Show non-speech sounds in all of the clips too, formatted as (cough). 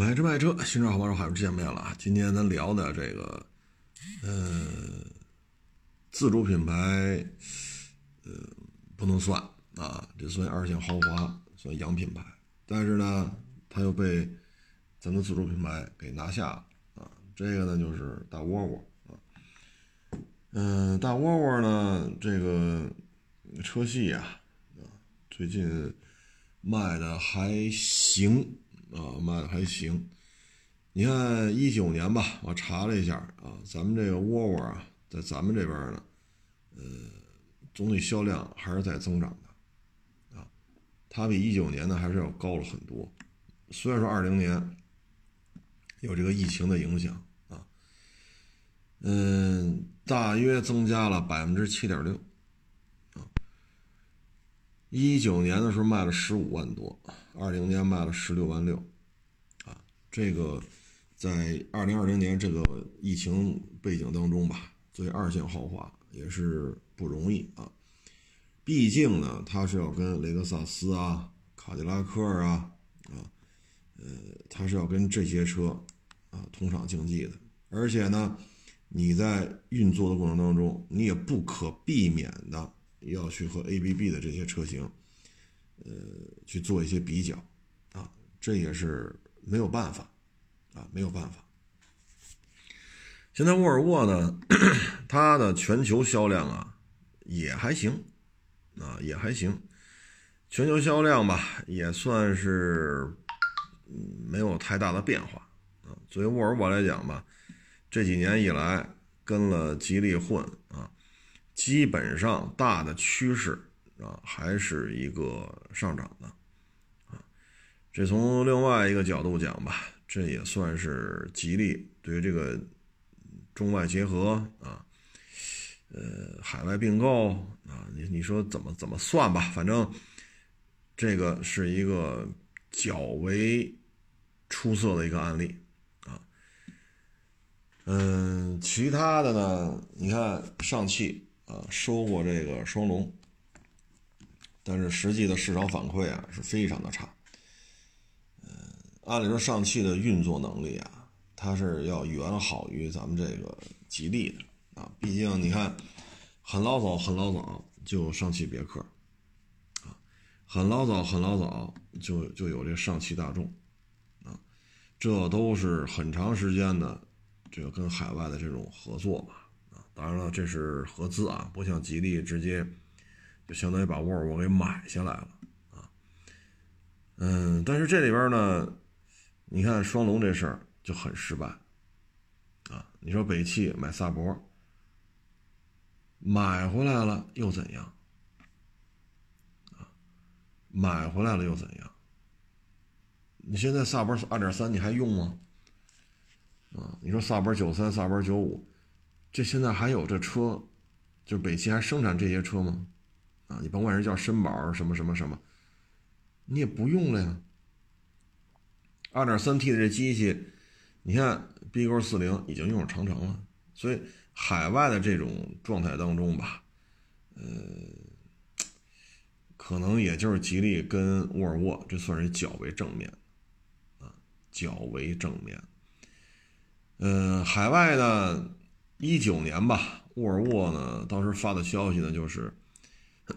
买车卖车，新车好帮手，好不见面了啊！今天咱聊的这个，呃，自主品牌，呃，不能算啊，这算二线豪华，算洋品牌，但是呢，它又被咱们自主品牌给拿下了啊。这个呢，就是大窝窝啊，嗯，大窝窝呢，这个车系啊，啊，最近卖的还行。啊，卖的还行。你看一九年吧，我查了一下啊，咱们这个窝窝啊，在咱们这边呢，呃，总体销量还是在增长的，啊，它比一九年呢还是要高了很多。虽然说二零年有这个疫情的影响啊，嗯，大约增加了百分之七点六，一九年的时候卖了十五万多。二零年卖了十六万六，啊，这个在二零二零年这个疫情背景当中吧，作为二线豪华也是不容易啊。毕竟呢，它是要跟雷克萨斯啊、卡迪拉克啊，啊，呃，它是要跟这些车啊同场竞技的。而且呢，你在运作的过程当中，你也不可避免的要去和 ABB 的这些车型。呃，去做一些比较，啊，这也是没有办法，啊，没有办法。现在沃尔沃呢，它的全球销量啊也还行，啊也还行，全球销量吧也算是没有太大的变化，啊，作为沃尔沃来讲吧，这几年以来跟了吉利混啊，基本上大的趋势。啊，还是一个上涨的，啊，这从另外一个角度讲吧，这也算是吉利对于这个中外结合啊，呃，海外并购啊，你你说怎么怎么算吧，反正这个是一个较为出色的一个案例啊，嗯，其他的呢，你看上汽啊，收过这个双龙。但是实际的市场反馈啊是非常的差，嗯，按理说上汽的运作能力啊，它是要远好于咱们这个吉利的啊，毕竟你看，很老早很老早就上汽别克，啊，很老早很老早就就有这上汽大众，啊，这都是很长时间的这个跟海外的这种合作吧，当然了，这是合资啊，不像吉利直接。就相当于把沃尔沃给买下来了啊，嗯，但是这里边呢，你看双龙这事儿就很失败啊。你说北汽买萨博，买回来了又怎样啊？买回来了又怎样？你现在萨博二点三你还用吗？啊，你说萨博九三、萨博九五，这现在还有这车，就是北汽还生产这些车吗？啊，你甭管是叫绅宝什么什么什么，你也不用了呀。二点三 T 的这机器，你看 B 勾四零已经用上长城了，所以海外的这种状态当中吧，呃，可能也就是吉利跟沃尔沃，这算是较为正面，啊，较为正面。呃，海外呢，一九年吧，沃尔沃呢当时发的消息呢就是。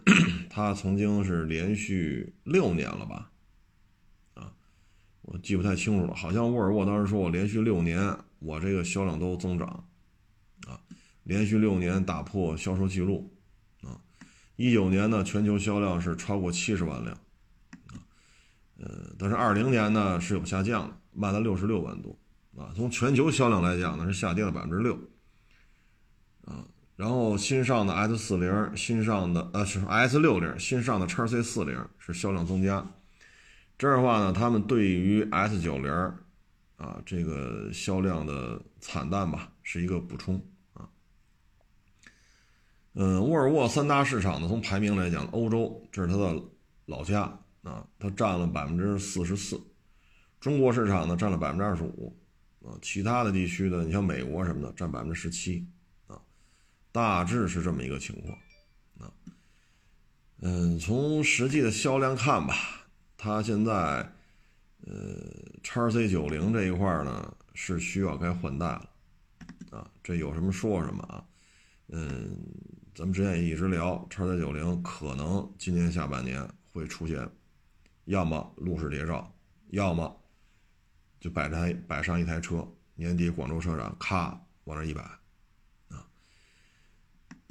(coughs) 他曾经是连续六年了吧？啊，我记不太清楚了。好像沃尔沃当时说我连续六年，我这个销量都增长，啊，连续六年打破销售记录，啊，一九年呢全球销量是超过七十万辆，啊，呃，但是二零年呢是有下降的，卖了六十六万多，啊，从全球销量来讲呢是下跌了百分之六，啊。然后新上的 S 四零，新上的呃是 S 六零，新上的叉 C 四零是销量增加。这样的话呢，他们对于 S 九零啊这个销量的惨淡吧，是一个补充啊。嗯，沃尔沃三大市场呢，从排名来讲，欧洲这是它的老家啊，它占了百分之四十四。中国市场呢占了百分之二十五啊，其他的地区呢，你像美国什么的占百分之十七。大致是这么一个情况，啊，嗯，从实际的销量看吧，它现在，呃，叉 C 九零这一块呢是需要该换代了，啊，这有什么说什么啊，嗯，咱们之前也一直聊，叉 C 九零可能今年下半年会出现，要么路试谍照，要么就摆台摆上一台车，年底广州车展咔往那一摆。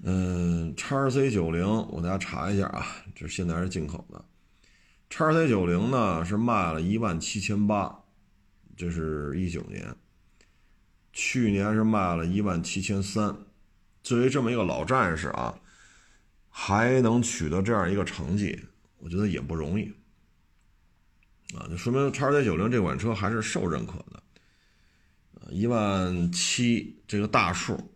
嗯，叉 C 九零，我大家查一下啊，这现在是进口的。叉 C 九零呢是卖了一万七千八，这是一九年。去年是卖了一万七千三。作为这么一个老战士啊，还能取得这样一个成绩，我觉得也不容易。啊，就说明叉 C 九零这款车还是受认可的。一万七这个大数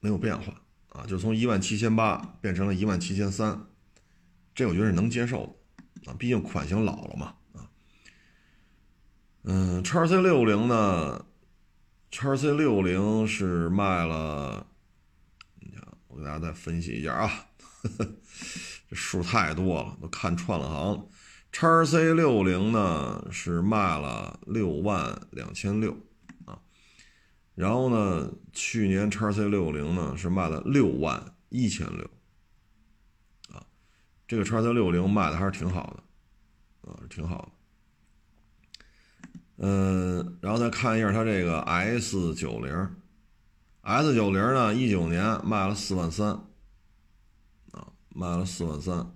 没有变化。啊，就从一万七千八变成了一万七千三，这我觉得是能接受的啊，毕竟款型老了嘛啊。嗯，叉 C 六零呢，叉 C 六零是卖了，你看，我给大家再分析一下啊，(laughs) 这数太多了，都看串了行。叉 C 六零呢是卖了六万两千六。然后呢，去年叉 C 六零呢是卖了六万一千六，啊，这个叉 C 六零卖的还是挺好的，啊，挺好的。嗯，然后再看一下它这个 S 九零，S 九零呢一九年卖了四万三，啊，卖了四万三。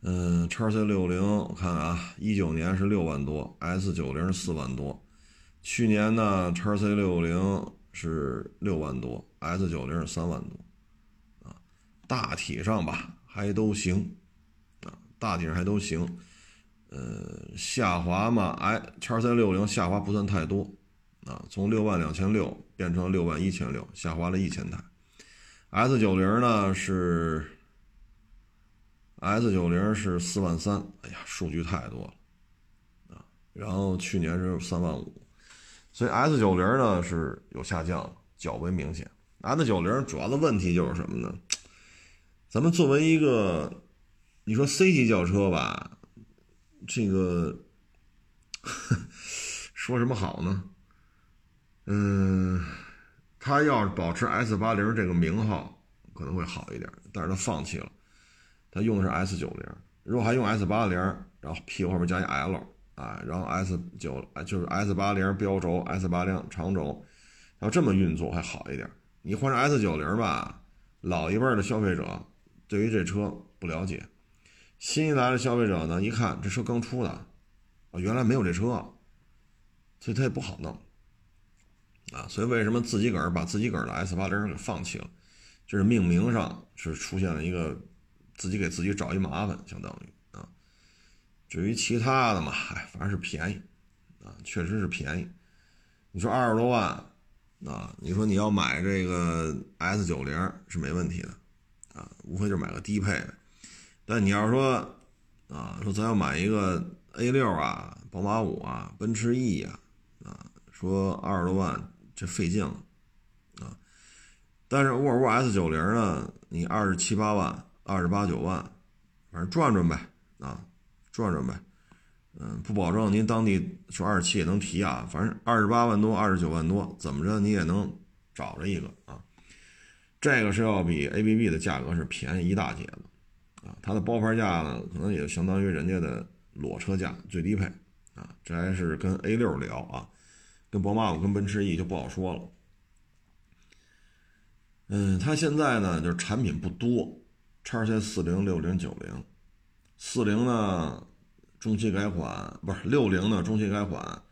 嗯，叉 C 六零我看看啊，一九年是六万多，S 九零四万多。去年呢，叉 C 六零是六万多，S 九零是三万多，啊，大体上吧还都行，啊，大体上还都行，呃，下滑嘛，哎，叉 C 六零下滑不算太多，啊，从六万两千六变成六万一千六，下滑了一千台，S 九零呢是，S 九零是四万三，哎呀，数据太多了，啊，然后去年是三万五。所以 S 九零呢是有下降，较为明显。S 九零主要的问题就是什么呢？咱们作为一个，你说 C 级轿车吧，这个 (laughs) 说什么好呢？嗯，它要是保持 S 八零这个名号可能会好一点，但是它放弃了，它用的是 S 九零。如果还用 S 八零，然后屁股后面加一 L。啊，然后 S 九就是 S 八零标轴，S 八零长轴，要这么运作还好一点。你换成 S 九零吧，老一辈的消费者对于这车不了解，新一来的消费者呢，一看这车刚出的，啊，原来没有这车，所以他也不好弄。啊，所以为什么自己个儿把自己个儿的 S 八零给放弃了？就是命名上是出现了一个自己给自己找一麻烦，相当于。至于其他的嘛，哎，反正是便宜，啊，确实是便宜。你说二十多万，啊，你说你要买这个 S 九零是没问题的，啊，无非就买个低配的。但你要说，啊，说咱要买一个 A 六啊、宝马五啊、奔驰 E 呀，啊，说二十多万这费劲了，啊。但是沃尔沃 S 九零呢，你二十七八万、二十八九万，反正转转呗，啊。转转呗，嗯，不保证您当地说二十七也能提啊，反正二十八万多、二十九万多，怎么着你也能找着一个啊。这个是要比 A B B 的价格是便宜一大截的啊，它的包牌价呢，可能也相当于人家的裸车价最低配啊。这还是跟 A 六聊啊，跟宝马五、跟奔驰 E 就不好说了。嗯，它现在呢就是产品不多，叉 C 四零、六零、九零。四零呢，中期改款不是六零呢，中期改款，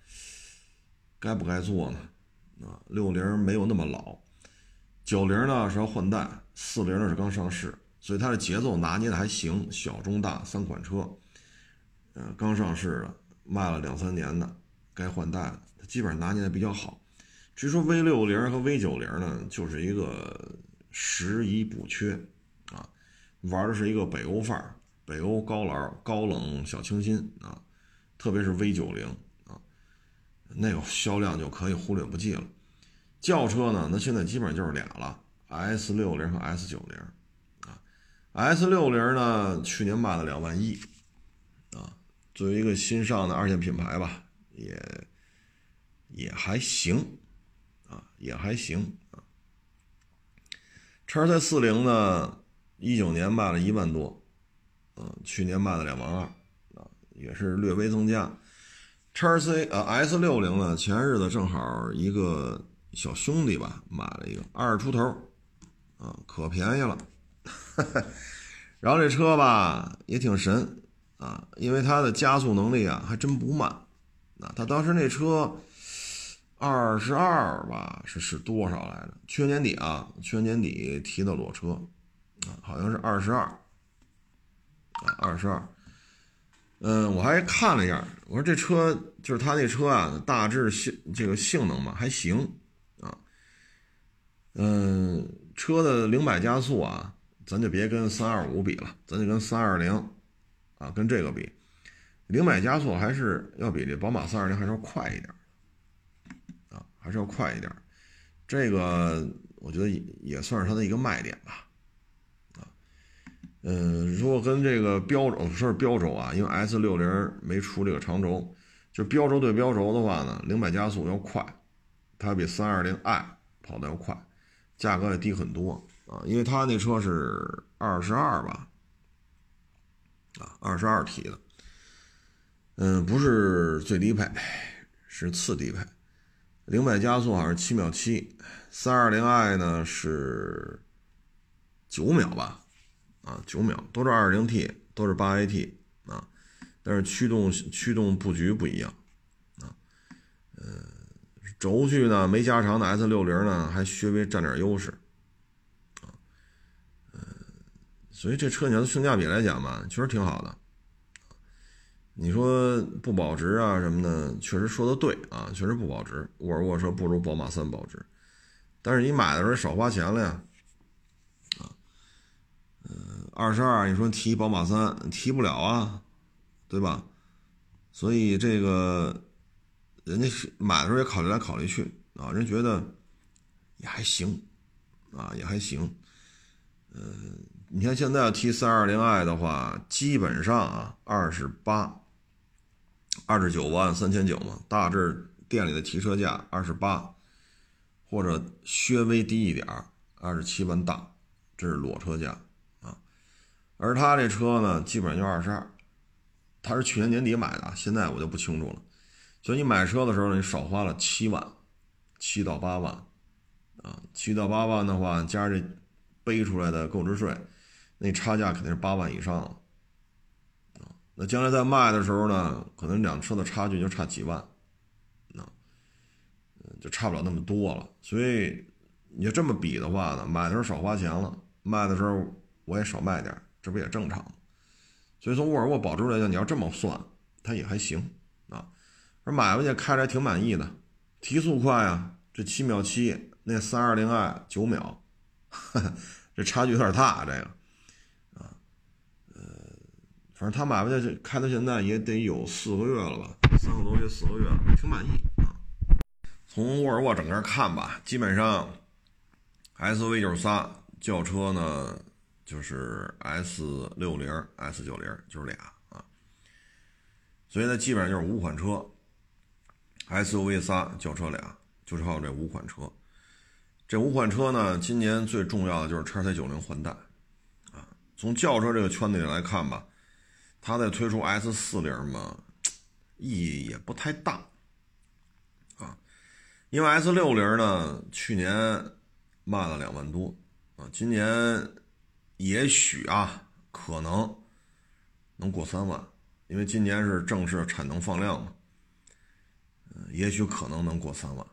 该不该做呢？啊，六零没有那么老，九零呢是要换代，四零呢是刚上市，所以它的节奏拿捏的还行，小中大三款车，嗯，刚上市的，卖了两三年的，该换代了，它基本上拿捏的比较好。至于说 V 六零和 V 九零呢，就是一个拾遗补缺，啊，玩的是一个北欧范儿。北欧高老高冷小清新啊，特别是 V 九零啊，那个销量就可以忽略不计了。轿车呢，那现在基本上就是俩了，S 六零和 S 九零啊。S 六零呢，去年卖了两万一啊，作为一个新上的二线品牌吧，也也还行啊，也还行啊。叉 C 四零呢，一九年卖了一万多，去年卖了两万二啊，也是略微增加。叉 C 啊 S 六零呢，前日子正好一个小兄弟吧，买了一个二十出头，啊，可便宜了。(laughs) 然后这车吧也挺神啊，因为它的加速能力啊还真不慢。啊，他当时那车二十二吧，是是多少来着？去年底啊，去年年底提的裸车啊，好像是二十二啊，二十二。嗯，我还看了一下，我说这车就是他那车啊，大致性这个性能嘛还行啊。嗯，车的零百加速啊，咱就别跟三二五比了，咱就跟三二零啊，跟这个比，零百加速还是要比这宝马三二零还是要快一点啊，还是要快一点。这个我觉得也算是它的一个卖点吧。嗯，如果跟这个标轴是标轴啊，因为 S 六零没出这个长轴，就标轴对标轴的话呢，零百加速要快，它比三二零 i 跑的要快，价格也低很多啊，因为它那车是二十二吧，啊，二十二 T 的，嗯，不是最低配，是次低配，零百加速好像是七秒七，三二零 i 呢是九秒吧。啊，九秒都是二零 T，都是八 AT 啊，但是驱动驱动布局不一样啊，呃，轴距呢没加长的 S 六零呢还稍微占点优势啊，呃，所以这车你要性价比来讲吧，确实挺好的。你说不保值啊什么的，确实说的对啊，确实不保值。沃尔沃车不如宝马三保值，但是你买的时候少花钱了呀。二十二，你说提宝马三提不了啊，对吧？所以这个人家买的时候也考虑来考虑去啊，人觉得也还行啊，也还行。嗯，你看现在要提三二零 i 的话，基本上啊二十八、二十九万三千九嘛，大致店里的提车价二十八，或者稍微低一点二十七万大，这是裸车价。而他这车呢，基本上就二十二，他是去年年底买的，现在我就不清楚了。所以你买车的时候，你少花了七万，七到八万，啊，七到八万的话，加上这背出来的购置税，那差价肯定是八万以上了，啊，那将来在卖的时候呢，可能两车的差距就差几万，啊，就差不了那么多了。所以你就这么比的话呢，买的时候少花钱了，卖的时候我也少卖点儿。这不也正常？所以从沃尔沃保值来讲，你要这么算，它也还行啊。而买回去开着还挺满意的，提速快啊，这七秒七，那三二零 i 九秒，(laughs) 这差距有点大，这个啊，呃，反正他买回去开到现在也得有四个月了吧，三个多月四个月了，挺满意啊。从沃尔沃整个看吧，基本上 SUV 就是仨，轿车呢。就是 S 六零、S 九零，就是俩啊，所以呢，基本上就是五款车，SUV 仨，轿车俩，就靠这五款车。这五款车呢，今年最重要的就是叉 C 九零换代啊。从轿车这个圈子里来看吧，它在推出 S 四零嘛，意义也不太大啊，因为 S 六零呢，去年卖了两万多啊，今年。也许啊，可能能过三万，因为今年是正式产能放量嘛。嗯，也许可能能过三万。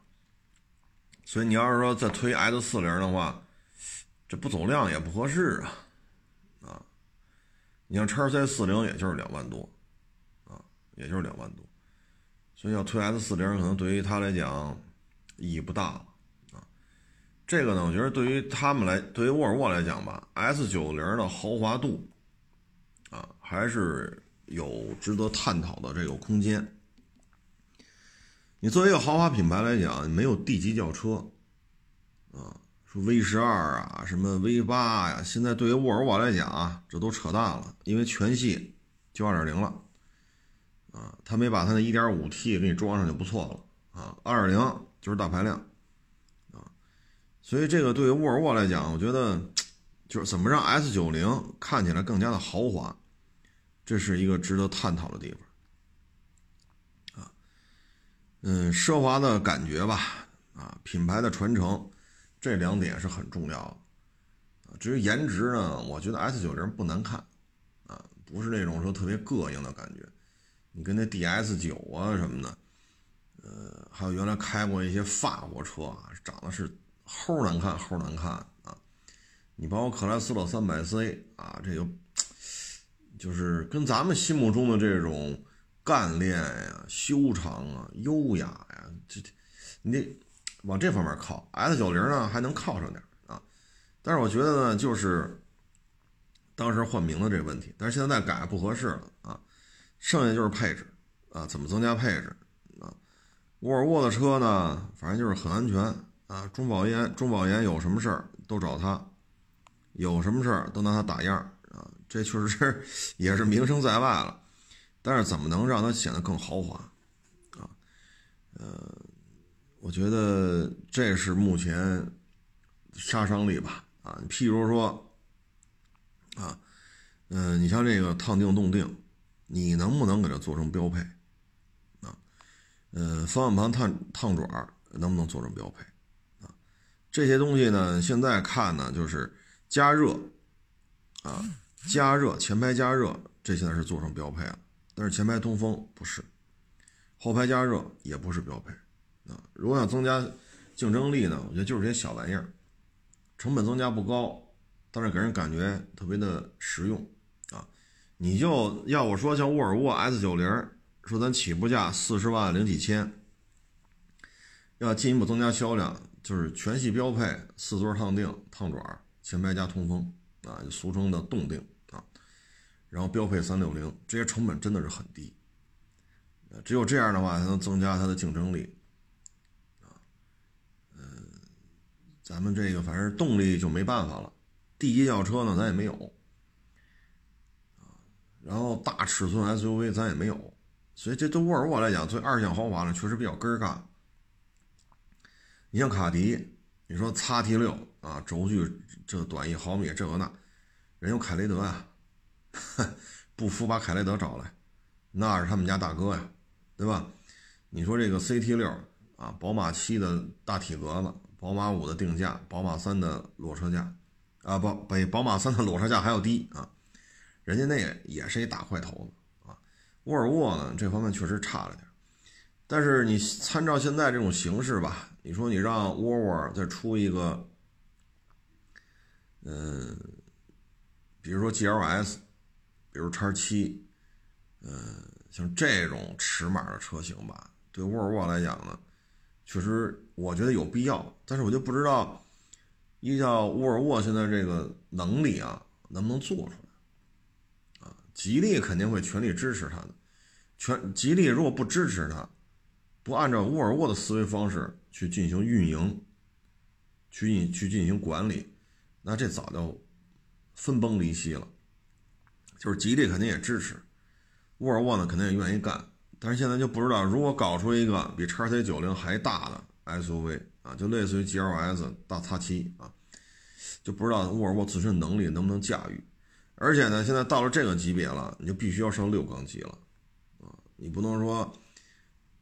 所以你要是说再推 S 四零的话，这不走量也不合适啊，啊，你像叉 C 四零也就是两万多，啊，也就是两万多，所以要推 S 四零可能对于他来讲意义不大。这个呢，我觉得对于他们来，对于沃尔沃来讲吧，S 九零的豪华度啊，还是有值得探讨的这个空间。你作为一个豪华品牌来讲，没有 D 级轿车啊，说 V 十二啊，什么 V 八呀，现在对于沃尔沃来讲啊，这都扯淡了，因为全系就二点零了啊，他没把他那 1.5T 给你装上就不错了啊，2.0就是大排量，所以这个对于沃尔沃来讲，我觉得就是怎么让 S90 看起来更加的豪华，这是一个值得探讨的地方啊，嗯，奢华的感觉吧，啊，品牌的传承，这两点是很重要的。至于颜值呢，我觉得 S 九零不难看，啊，不是那种说特别膈应的感觉。你跟那 DS 九啊什么的，呃，还有原来开过一些法国车啊，长得是齁难看，齁难看啊。你包括克莱斯勒三百 C 啊，这个就是跟咱们心目中的这种干练呀、修长啊、优雅呀，这你得往这方面靠。S 九零呢，还能靠上点啊。但是我觉得呢，就是当时换名字这个问题，但是现在改不合适了啊。剩下就是配置啊，怎么增加配置啊？沃尔沃的车呢，反正就是很安全啊。中保研，中保研有什么事儿都找他，有什么事儿都拿他打样啊。这确实 (laughs) 也是名声在外了。但是怎么能让它显得更豪华啊？呃，我觉得这是目前杀伤力吧。啊，譬如说，啊，嗯，你像这个烫定动定，你能不能给它做成标配？啊，呃，方向盘烫烫爪能不能做成标配？这些东西呢，现在看呢，就是加热，啊，加热前排加热，这现在是做成标配了，但是前排通风不是，后排加热也不是标配，啊，如果想增加竞争力呢，我觉得就是这些小玩意儿。成本增加不高，但是给人感觉特别的实用啊！你就要我说，像沃尔沃 S 九零，说咱起步价四十万零几千，要进一步增加销量，就是全系标配四座烫定、烫爪、前排加通风啊，俗称的动定啊，然后标配三六零，这些成本真的是很低，只有这样的话才能增加它的竞争力啊。嗯。咱们这个反正动力就没办法了，地级轿车呢咱也没有，啊，然后大尺寸 SUV 咱也没有，所以这对沃尔沃来讲，对二线豪华呢确实比较根儿干。你像卡迪，你说 XT 六啊，轴距这短一毫米，这个那，人有凯雷德 (laughs) 呀，不服把凯雷德找来，那是他们家大哥呀，对吧？你说这个 CT 六啊，宝马七的大体格子。宝马五的定价，宝马三的裸车价，啊，不比宝马三的裸车价还要低啊，人家那也是一大块头子啊。沃尔沃呢，这方面确实差了点，但是你参照现在这种形势吧，你说你让沃尔沃再出一个，嗯，比如说 GLS，比如叉七，嗯，像这种尺码的车型吧，对沃尔沃来讲呢。确实，我觉得有必要，但是我就不知道，依照沃尔沃现在这个能力啊，能不能做出来？啊，吉利肯定会全力支持他的，全吉利如果不支持他，不按照沃尔沃的思维方式去进行运营，去进去进行管理，那这早就分崩离析了。就是吉利肯定也支持，沃尔沃呢肯定也愿意干。但是现在就不知道，如果搞出一个比叉 C 九零还大的 SUV 啊，就类似于 GLS 大叉七啊，就不知道沃尔沃自身能力能不能驾驭。而且呢，现在到了这个级别了，你就必须要上六缸机了啊，你不能说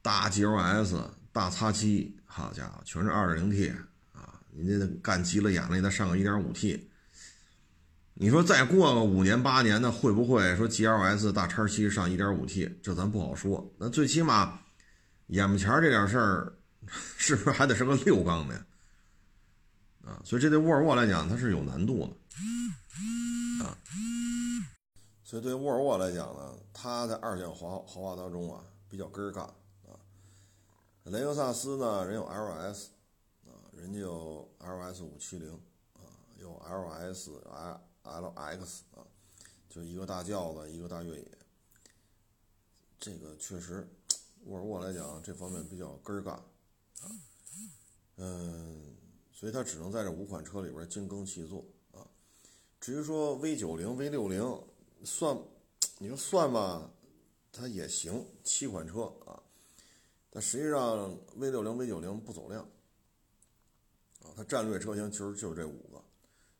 大 GLS 大叉七，好家伙，全是二点零 T 啊，你这干急了眼了，再上个一点五 T。你说再过个五年八年的，会不会说 G L S 大叉七上一点五 T？这咱不好说。那最起码眼巴前这点事儿，是不是还得是个六缸的呀？啊，所以这对沃尔沃来讲，它是有难度的啊。所以对沃尔沃来讲呢，它在二线豪豪华当中啊，比较根儿干。雷克萨斯呢，人有 L S 啊，人家有 L S 五七零啊，有 L S I。L X 啊，就一个大轿子，一个大越野，这个确实，沃尔沃来讲这方面比较根儿干啊，嗯，所以它只能在这五款车里边精耕细作啊。至于说 V 九零、V 六零，算，你说算吧，它也行，七款车啊，但实际上 V 六零、V 九零不走量啊，它战略车型其实就是这五个，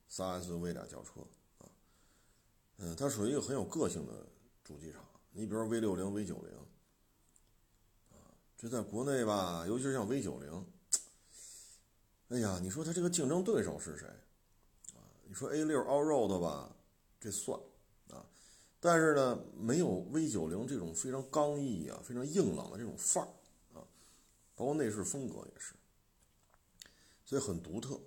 三 S、V 俩轿车啊，嗯，它属于一个很有个性的主机厂。你比如 V 六零、V 九零啊，这在国内吧，尤其是像 V 九零，哎呀，你说它这个竞争对手是谁啊？你说 A 六 Allroad 吧，这算。但是呢，没有 V 九零这种非常刚毅啊、非常硬朗的这种范儿，包括内饰风格也是，所以很独特。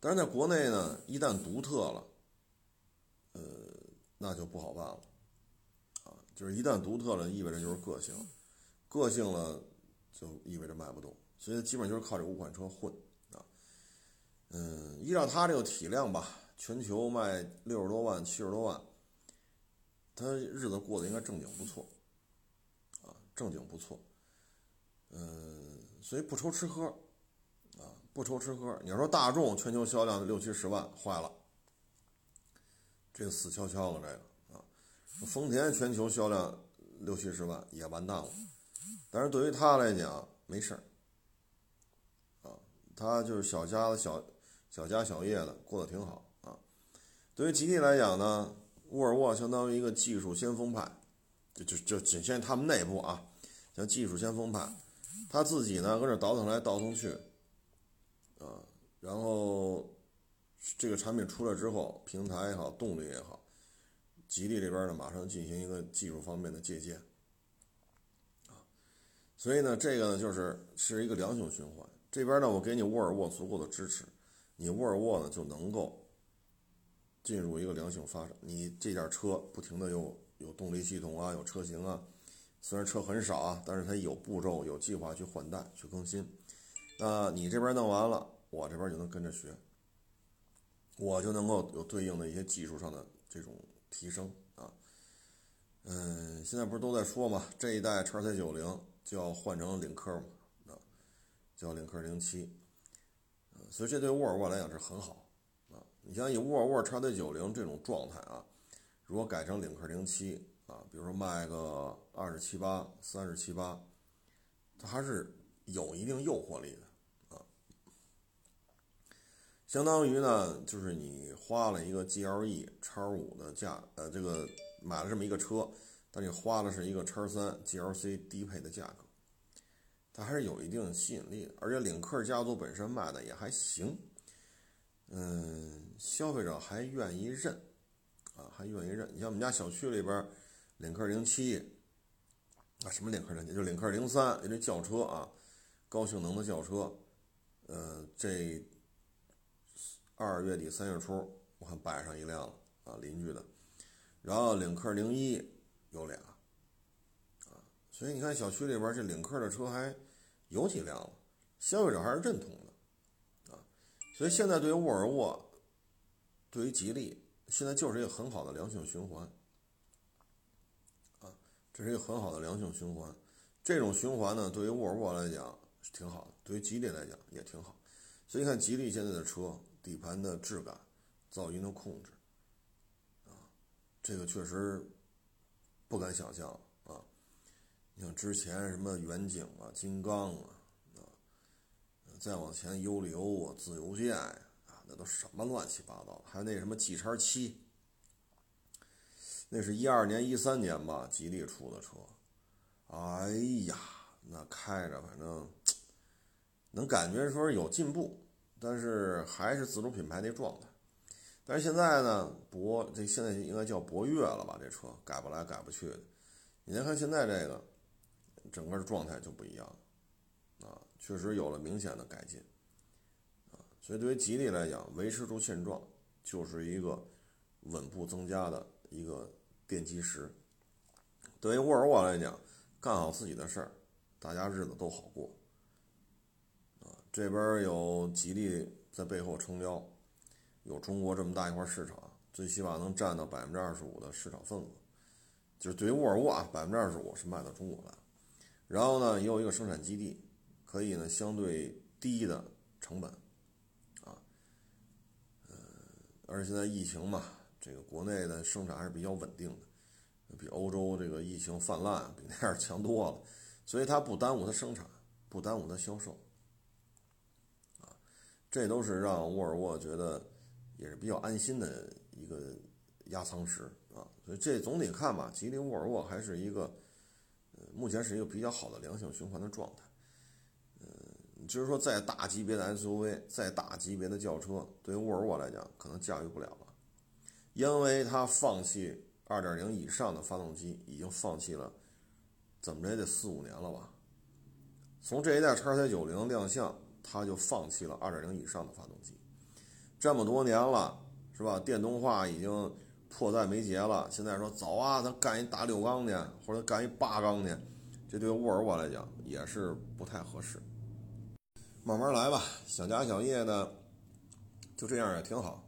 但是在国内呢，一旦独特了，呃，那就不好办了啊。就是一旦独特了，意味着就是个性，个性了就意味着卖不动。所以基本就是靠这五款车混啊。嗯，依照它这个体量吧，全球卖六十多万、七十多万。他日子过得应该正经不错，啊，正经不错，嗯，所以不愁吃喝，啊，不愁吃喝。你要说大众全球销量六七十万，坏了，这个死翘翘了，这个啊，丰田全球销量六七十万也完蛋了。但是对于他来讲没事儿，啊，他就是小家子小小家小业的过得挺好啊。对于吉利来讲呢？沃尔沃相当于一个技术先锋派，就就就仅限于他们内部啊，像技术先锋派，他自己呢搁这倒腾来倒腾去，啊，然后这个产品出来之后，平台也好，动力也好，吉利这边呢马上进行一个技术方面的借鉴，啊，所以呢这个呢就是是一个良性循环，这边呢我给你沃尔沃足够的支持，你沃尔沃呢就能够。进入一个良性发展，你这点车不停的有有动力系统啊，有车型啊，虽然车很少啊，但是它有步骤、有计划去换代、去更新。那你这边弄完了，我这边就能跟着学，我就能够有对应的一些技术上的这种提升啊。嗯，现在不是都在说嘛，这一代叉 C 九零就要换成领克嘛，啊，叫领克零七，所以这对沃尔沃来讲是很好啊。你像以沃尔沃 XC90 这种状态啊，如果改成领克零七啊，比如说卖个二十七八、三十七八，它还是有一定诱惑力的啊。相当于呢，就是你花了一个 GLE 叉五的价，呃，这个买了这么一个车，但你花的是一个叉三 GLC 低配的价格，它还是有一定吸引力的。而且领克家族本身卖的也还行。嗯，消费者还愿意认，啊，还愿意认。你像我们家小区里边，领克零七，啊，什么领克零七，就领克零三，这轿车啊，高性能的轿车，呃，这二月底三月初，我看摆上一辆了，啊，邻居的，然后领克零一有俩，啊，所以你看小区里边这领克的车还有几辆了，消费者还是认同的。啊所以现在对于沃尔沃，对于吉利，现在就是一个很好的良性循环，这是一个很好的良性循环。这种循环呢，对于沃尔沃来讲是挺好的，对于吉利来讲也挺好。所以你看吉利现在的车底盘的质感、噪音的控制，啊，这个确实不敢想象啊。你像之前什么远景啊、金刚啊啊。再往前，优流啊，自由舰，啊，那都什么乱七八糟？还有那什么 G 叉七，那是一二年、一三年吧，吉利出的车。哎呀，那开着反正能感觉说有进步，但是还是自主品牌那状态。但是现在呢，博这现在应该叫博越了吧？这车改不来改不去的。你再看现在这个，整个的状态就不一样了啊。确实有了明显的改进，啊，所以对于吉利来讲，维持住现状就是一个稳步增加的一个奠基石。对于沃尔沃来讲，干好自己的事儿，大家日子都好过，啊，这边有吉利在背后撑腰，有中国这么大一块市场，最起码能占到百分之二十五的市场份额，就是对于沃尔沃啊，百分之二十五是卖到中国来，然后呢，也有一个生产基地。可以呢，相对低的成本，啊，呃，而且现在疫情嘛，这个国内的生产还是比较稳定的，比欧洲这个疫情泛滥比那样强多了，所以它不耽误它生产，不耽误它销售，啊，这都是让沃尔沃觉得也是比较安心的一个压舱石啊。所以这总体看吧，吉利沃尔沃还是一个，呃，目前是一个比较好的良性循环的状态。嗯，就是说再大级别的 SUV，再大级别的轿车，对于沃尔沃来讲，可能驾驭不了了，因为它放弃。二点零以上的发动机已经放弃了，怎么着也得四五年了吧？从这一代叉 C 九零亮相，它就放弃了二点零以上的发动机，这么多年了，是吧？电动化已经迫在眉睫了。现在说走啊，咱干一大六缸去，或者干一八缸去，这对沃尔沃来讲也是不太合适。慢慢来吧，小家小业的，就这样也挺好，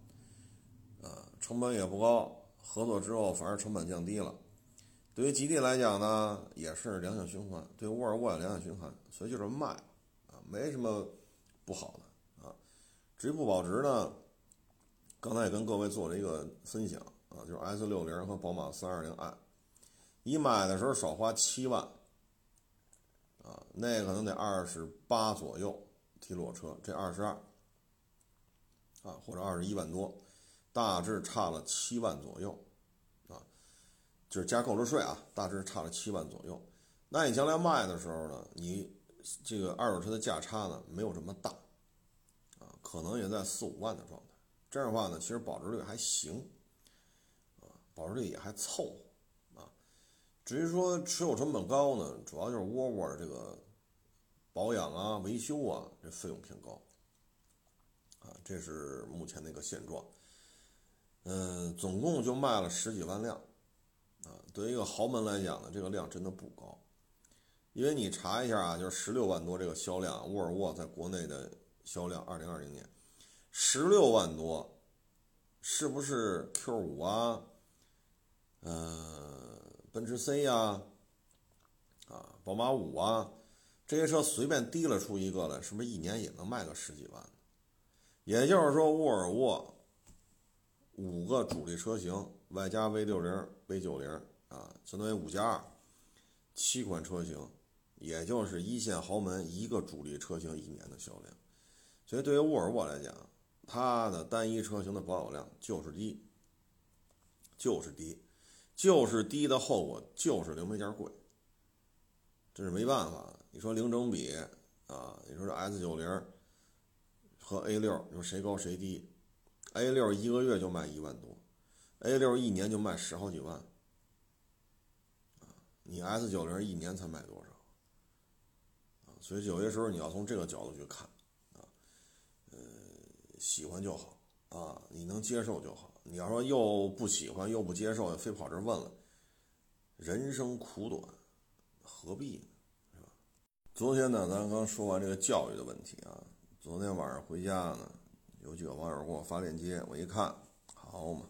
成本也不高。合作之后，反而成本降低了。对于吉利来讲呢，也是良性循环；对沃尔沃也良性循环，所以就是卖啊，没什么不好的啊。至于不保值呢，刚才也跟各位做了一个分享啊，就是 S 六零和宝马三二零 i，你买的时候少花七万啊，那可能得二十八左右提裸车，这二十二啊，或者二十一万多。大致差了七万左右，啊，就是加购置税啊，大致差了七万左右。那你将来卖的时候呢，你这个二手车的价差呢没有这么大，啊，可能也在四五万的状态。这样的话呢，其实保值率还行，啊，保值率也还凑合，啊。至于说持有成本高呢，主要就是沃尔沃的这个保养啊、维修啊，这费用偏高，啊，这是目前的一个现状。嗯，总共就卖了十几万辆，啊，对于一个豪门来讲呢，这个量真的不高，因为你查一下啊，就是十六万多这个销量，沃尔沃在国内的销量，二零二零年十六万多，是不是 Q 五啊，呃，奔驰 C 呀，啊，宝马五啊，这些车随便提了出一个来，是不是一年也能卖个十几万？也就是说，沃尔沃。五个主力车型，外加 V 六零、V 九零啊，相当于五加二，七款车型，也就是一线豪门一个主力车型一年的销量。所以对于沃尔沃来讲，它的单一车型的保有量就是低，就是低，就是低的后果就是零配件贵，这是没办法。你说零整比啊，你说这 S 九零和 A 六，你说谁高谁低？A 六一个月就卖一万多，A 六一年就卖十好几万，啊，你 S 九零一年才卖多少？啊，所以有些时候你要从这个角度去看，啊，呃，喜欢就好，啊，你能接受就好。你要说又不喜欢又不接受，非跑这问了，人生苦短，何必呢？是吧？昨天呢，咱刚说完这个教育的问题啊，昨天晚上回家呢。有几个网友给我发链接，我一看，好嘛，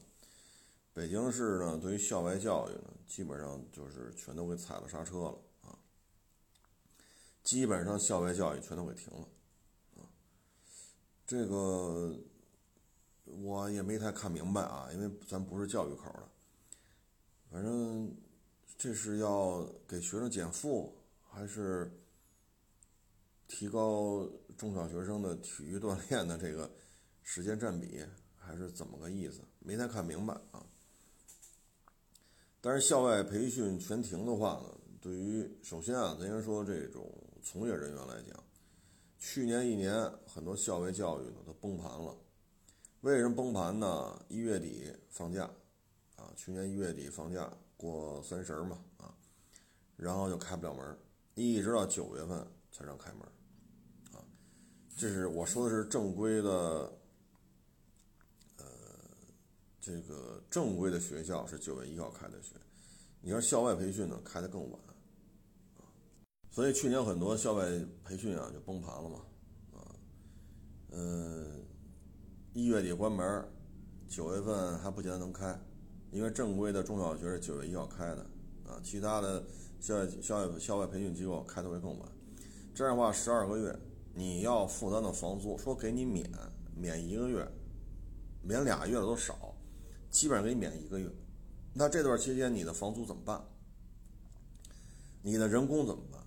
北京市呢对于校外教育呢，基本上就是全都给踩了刹车了啊，基本上校外教育全都给停了啊，这个我也没太看明白啊，因为咱不是教育口的，反正这是要给学生减负，还是提高中小学生的体育锻炼的这个？时间占比还是怎么个意思？没太看明白啊。但是校外培训全停的话呢，对于首先啊，咱先说这种从业人员来讲，去年一年很多校外教育呢都崩盘了。为什么崩盘呢？一月底放假啊，去年一月底放假过三十嘛啊，然后就开不了门，一直到九月份才让开门啊。这是我说的是正规的。这个正规的学校是九月一号开的学，你说校外培训呢开的更晚，啊，所以去年很多校外培训啊就崩盘了嘛，啊，嗯，一月底关门，九月份还不见得能开，因为正规的中小学是九月一号开的，啊，其他的校外校外校外培训机构开的会更晚，这样的话十二个月你要负担的房租，说给你免免一个月，免俩月的都少。基本上给你免一个月，那这段期间你的房租怎么办？你的人工怎么办？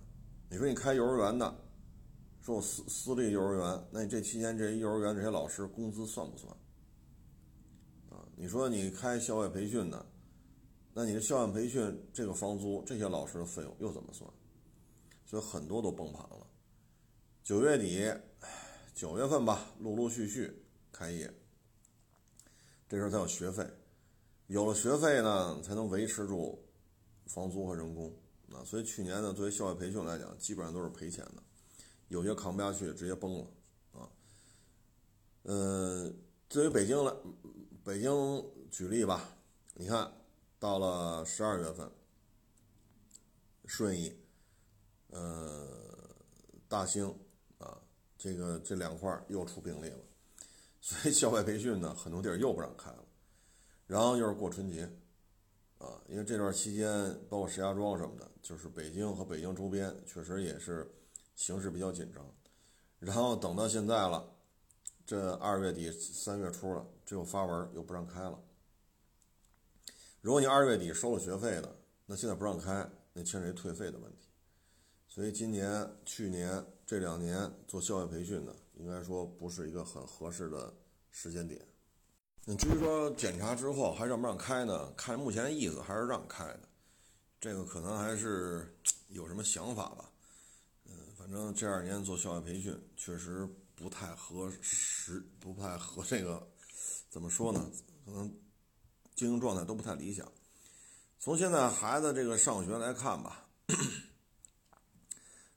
你说你开幼儿园的，说我私私立幼儿园，那你这期间这幼儿园这些老师工资算不算？啊，你说你开校外培训的，那你的校外培训这个房租这些老师的费用又怎么算？所以很多都崩盘了。九月底，九月份吧，陆陆续续开业，这时候才有学费，有了学费呢，才能维持住房租和人工。啊，所以去年呢，作为校外培训来讲，基本上都是赔钱的，有些扛不下去，直接崩了啊。嗯，对于北京来，北京举例吧，你看到了十二月份，顺义、呃，大兴啊，这个这两块又出病例了，所以校外培训呢，很多地儿又不让开了，然后又是过春节。啊，因为这段期间，包括石家庄什么的，就是北京和北京周边确实也是形势比较紧张。然后等到现在了，这二月底三月初了，这又发文又不让开了。如果你二月底收了学费的，那现在不让开，那牵扯退费的问题。所以今年、去年这两年做校外培训的，应该说不是一个很合适的时间点。那至于说检查之后还让不让开呢？看目前意思还是让开的，这个可能还是 (tsk) 有什么想法吧。嗯，反正这二年做校外培训确实不太合适，不太合这个怎么说呢？可能经营状态都不太理想。从现在孩子这个上学来看吧，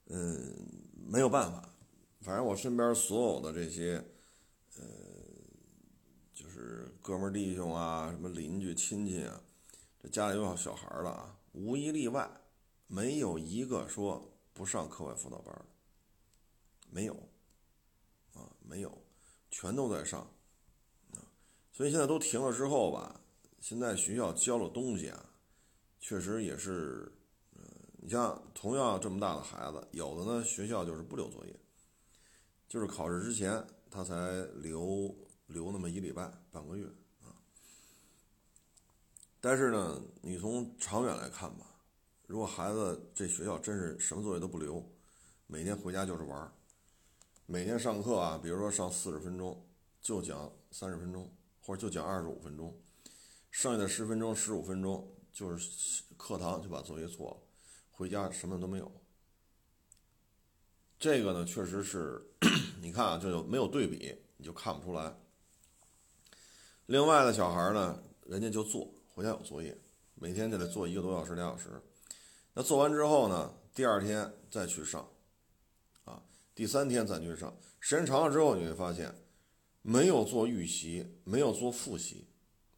嗯，(coughs) 没有办法。反正我身边所有的这些。呃，就是哥们弟兄啊，什么邻居亲戚啊，这家里有小孩了啊，无一例外，没有一个说不上课外辅导班的，没有，啊，没有，全都在上，啊，所以现在都停了之后吧，现在学校教的东西啊，确实也是，嗯，你像同样这么大的孩子，有的呢学校就是不留作业，就是考试之前他才留。留那么一礼拜、半个月啊，但是呢，你从长远来看吧，如果孩子这学校真是什么作业都不留，每天回家就是玩儿每天上课啊，比如说上四十分钟，就讲三十分钟，或者就讲二十五分钟，剩下的十分钟、十五分钟就是课堂就把作业做了，回家什么都没有。这个呢，确实是，(clears throat) 你看啊，就有没有对比，你就看不出来。另外的小孩呢，人家就做，回家有作业，每天就得做一个多小时、两小时。那做完之后呢，第二天再去上，啊，第三天再去上。时间长了之后，你会发现，没有做预习，没有做复习，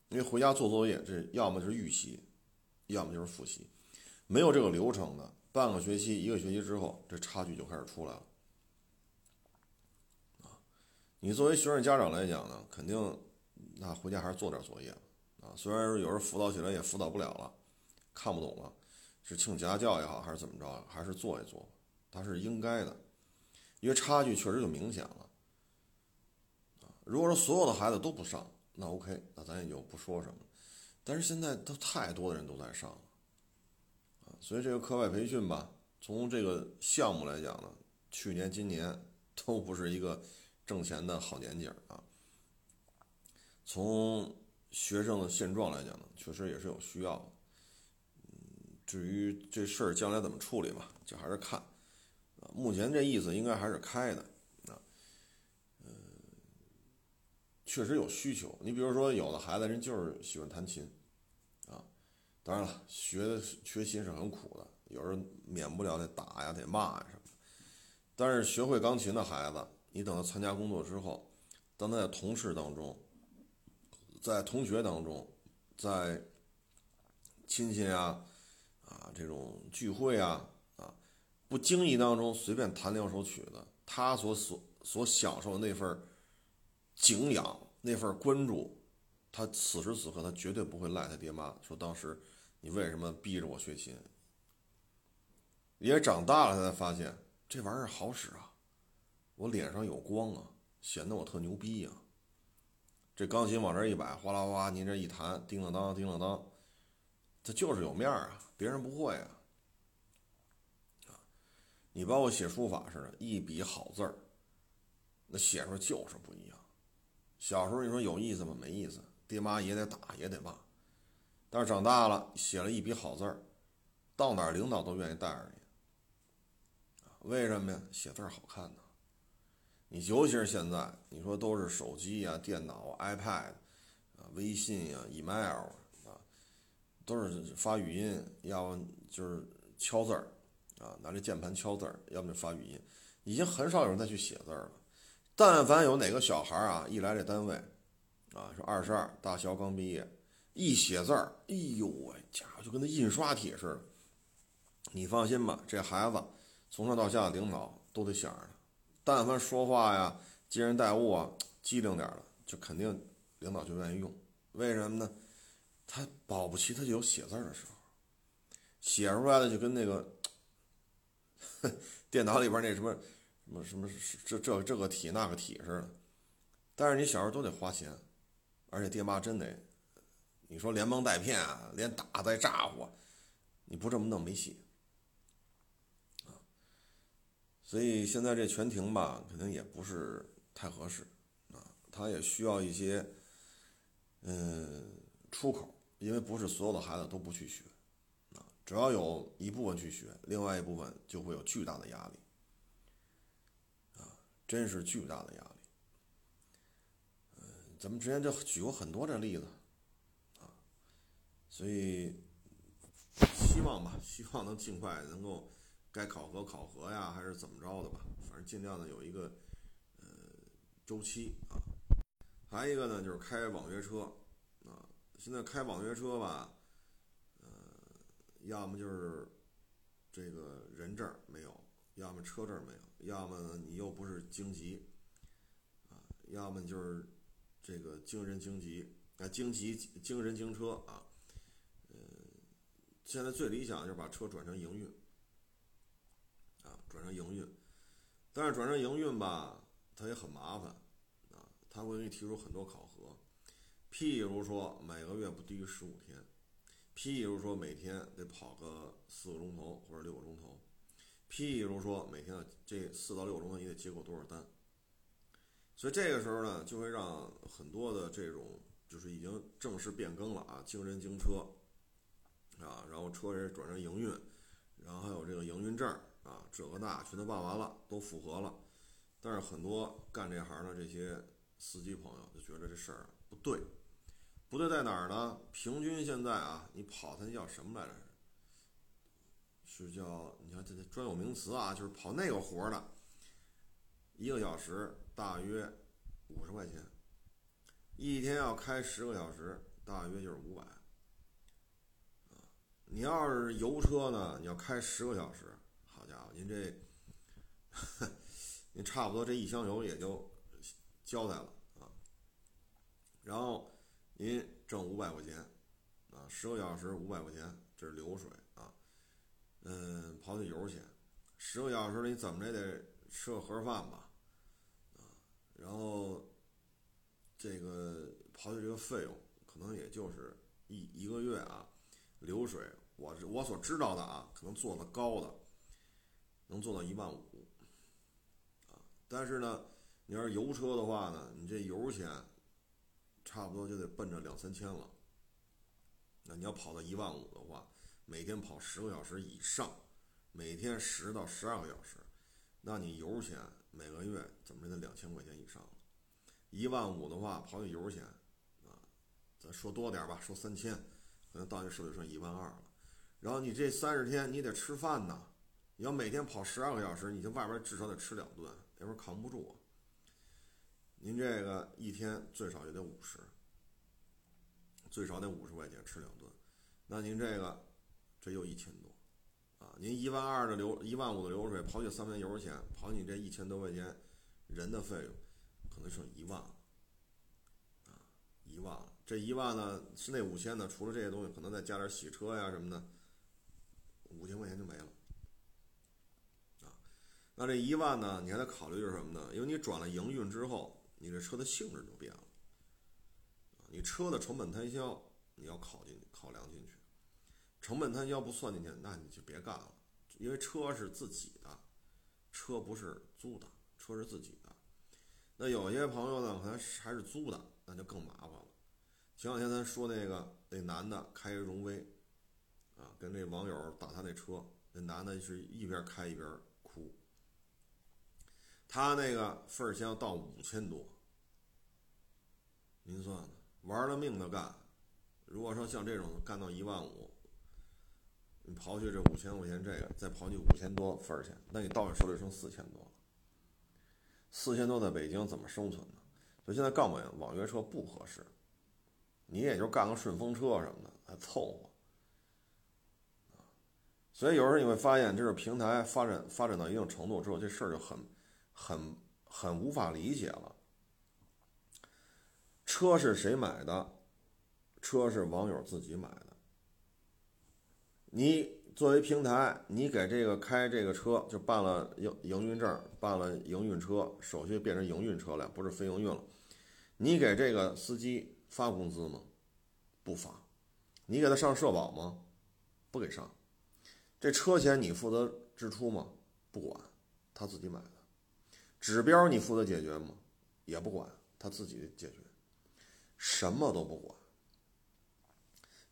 因为回家做作业，这要么就是预习，要么就是复习，没有这个流程的，半个学期、一个学期之后，这差距就开始出来了。啊，你作为学生家长来讲呢，肯定。那回家还是做点作业啊，虽然说有时候辅导起来也辅导不了了，看不懂了，是请家教也好，还是怎么着，还是做一做，它是应该的，因为差距确实就明显了。啊，如果说所有的孩子都不上，那 OK，那咱也就不说什么。但是现在都太多的人都在上了，所以这个课外培训吧，从这个项目来讲呢，去年、今年 (laughs) 都不是一个挣钱的好年景啊。从学生的现状来讲呢，确实也是有需要的。嗯，至于这事儿将来怎么处理吧，就还是看。啊，目前这意思应该还是开的。啊，嗯，确实有需求。你比如说，有的孩子人就是喜欢弹琴，当然了，学学琴是很苦的，有时候免不了得打呀、得骂呀什么。但是学会钢琴的孩子，你等他参加工作之后，当他在同事当中。在同学当中，在亲戚啊，啊这种聚会啊，啊不经意当中随便弹两首曲子，他所所所享受的那份敬仰，那份关注，他此时此刻他绝对不会赖他爹妈，说当时你为什么逼着我学琴？也长大了，他才发现这玩意儿好使啊，我脸上有光啊，显得我特牛逼呀。这钢琴往这一摆，哗啦哗啦，您这一弹，叮了当，叮了当，它就是有面儿啊，别人不会啊。啊，你包括写书法似的，一笔好字儿，那写出来就是不一样。小时候你说有意思吗？没意思，爹妈也得打，也得骂。但是长大了，写了一笔好字儿，到哪儿领导都愿意带着你。为什么呀？写字儿好看呢。你尤其是现在，你说都是手机呀、电脑、iPad 啊、微信呀、email 啊，都是发语音，要么就是敲字儿啊，拿这键盘敲字儿，要么就发语音，已经很少有人再去写字儿了。但凡有哪个小孩儿啊，一来这单位啊，说二十二大学刚毕业，一写字儿，哎呦喂，家伙就跟那印刷体似的。你放心吧，这孩子。从上到下，领导都得想着他。但凡说话呀、接人待物啊，机灵点的，就肯定领导就愿意用。为什么呢？他保不齐他就有写字儿的时候，写出来的就跟那个 (laughs) 电脑里边那什么什么什么这这这个体那个体似的。但是你小时候都得花钱，而且爹妈真得，你说连蒙带骗啊，连打带咋呼，你不这么弄没戏啊。所以现在这全停吧，肯定也不是太合适啊。它也需要一些，嗯，出口，因为不是所有的孩子都不去学啊。只要有一部分去学，另外一部分就会有巨大的压力啊，真是巨大的压力。嗯，咱们之前就举过很多这例子，所以希望吧，希望能尽快能够。该考核考核呀，还是怎么着的吧？反正尽量的有一个呃周期啊。还一个呢，就是开网约车啊。现在开网约车吧，呃，要么就是这个人证没有，要么车证没有，要么你又不是京籍啊，要么就是这个京人京籍啊，京籍京人京车啊。现在最理想就是把车转成营运。啊转成营运，但是转成营运吧，它也很麻烦啊。他会给你提出很多考核，譬如说每个月不低于十五天，譬如说每天得跑个四个钟头或者六个钟头，譬如说每天这四到六个钟头你得接够多少单。所以这个时候呢，就会让很多的这种就是已经正式变更了啊，京人京车啊，然后车也转成营运，然后还有这个营运证。啊，这个那全都办完了，都符合了，但是很多干这行的这些司机朋友就觉得这事儿不对，不对在哪儿呢？平均现在啊，你跑它叫什么来着？是叫你看这这专有名词啊，就是跑那个活儿的，一个小时大约五十块钱，一天要开十个小时，大约就是五百。你要是油车呢，你要开十个小时。好家伙您这，(laughs) 您差不多这一箱油也就交代了啊。然后您挣五百块钱啊，十个小时五百块钱，这是流水啊。嗯，刨去油钱，十个小时你怎么着得吃个盒饭吧？啊，然后这个刨去这个费用，可能也就是一一个月啊，流水，我我所知道的啊，可能做的高的。能做到一万五，啊，但是呢，你要是油车的话呢，你这油钱差不多就得奔着两三千了。那你要跑到一万五的话，每天跑十个小时以上，每天十到十二个小时，那你油钱每个月怎么着得两千块钱以上了。一万五的话，刨去油钱，啊，咱说多点吧，说三千，可能到你手里剩一万二了。然后你这三十天你得吃饭呐。你要每天跑十二个小时，你这外边至少得吃两顿，要不然扛不住。您这个一天最少也得五十，最少得五十块钱吃两顿，那您这个这又一千多，啊，您一万二的流一万五的流水，刨去三分油钱，刨你这一千多块钱人的费用，可能剩一万了，啊，一万了。这一万呢是那五千呢，除了这些东西，可能再加点洗车呀什么的，五千块钱就没了。啊那这一万呢？你还得考虑就是什么呢？因为你转了营运之后，你这车的性质就变了，啊你车的成本摊销你要考进考量进去。成本摊销不算进去，那你就别干了，因为车是自己的，车不是租的，车是自己的。那有些朋友呢，可能还是租的，那就更麻烦了。前两天咱说那个那男的开荣威，啊，跟那网友打他那车，那男的是一边开一边哭。他那个份儿钱要到五千多，您算算，玩了命的干。如果说像这种干到一万五，你刨去这五千块钱，这个再刨去五千多份儿钱，那你到手里剩四千多了。四千多在北京怎么生存呢？所以现在干网网约车不合适，你也就干个顺风车什么的还凑合。所以有时候你会发现，就是平台发展发展到一定程度之后，这事儿就很。很很无法理解了。车是谁买的？车是网友自己买的。你作为平台，你给这个开这个车就办了营营运证，办了营运车手续，变成营运车了，不是非营运了。你给这个司机发工资吗？不发。你给他上社保吗？不给上。这车钱你负责支出吗？不管，他自己买的。指标你负责解决吗？也不管，他自己解决，什么都不管。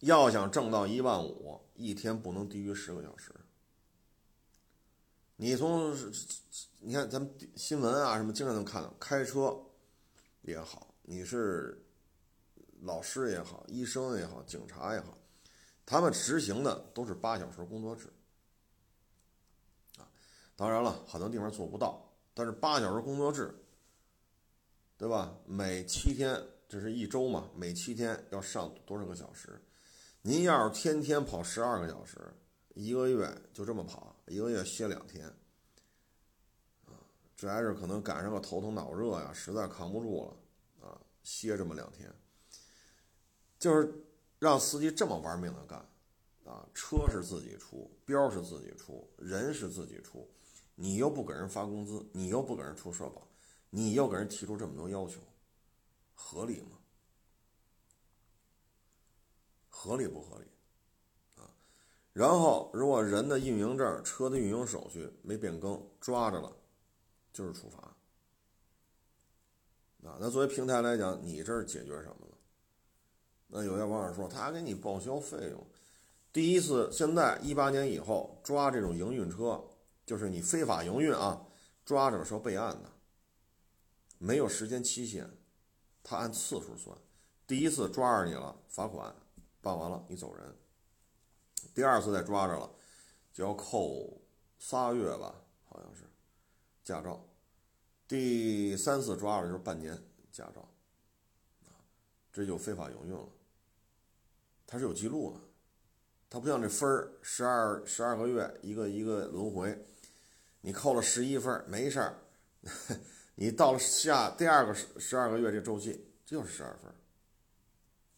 要想挣到一万五，一天不能低于十个小时。你从你看咱们新闻啊什么，经常能看到，开车也好，你是老师也好，医生也好，警察也好，他们执行的都是八小时工作制。当然了，很多地方做不到。但是八小时工作制，对吧？每七天，这是一周嘛？每七天要上多少个小时？您要是天天跑十二个小时，一个月就这么跑，一个月歇两天，啊，这还是可能赶上个头疼脑热呀，实在扛不住了，啊，歇这么两天，就是让司机这么玩命的干，啊，车是自己出，标是自己出，人是自己出。你又不给人发工资，你又不给人出社保，你又给人提出这么多要求，合理吗？合理不合理？啊，然后如果人的运营证、车的运营手续没变更，抓着了，就是处罚。啊，那作为平台来讲，你这儿解决什么了？那有些网友说他给你报销费用，第一次现在一八年以后抓这种营运车。就是你非法营运啊，抓着的时候备案的，没有时间期限，他按次数算。第一次抓着你了，罚款办完了，你走人。第二次再抓着了，就要扣仨月吧，好像是驾照。第三次抓着就是半年驾照，啊这就非法营运了。它是有记录的，它不像这分儿，十二十二个月一个一个轮回。你扣了十一分没事儿，(laughs) 你到了下第二个十十二个月这周期就是十二分，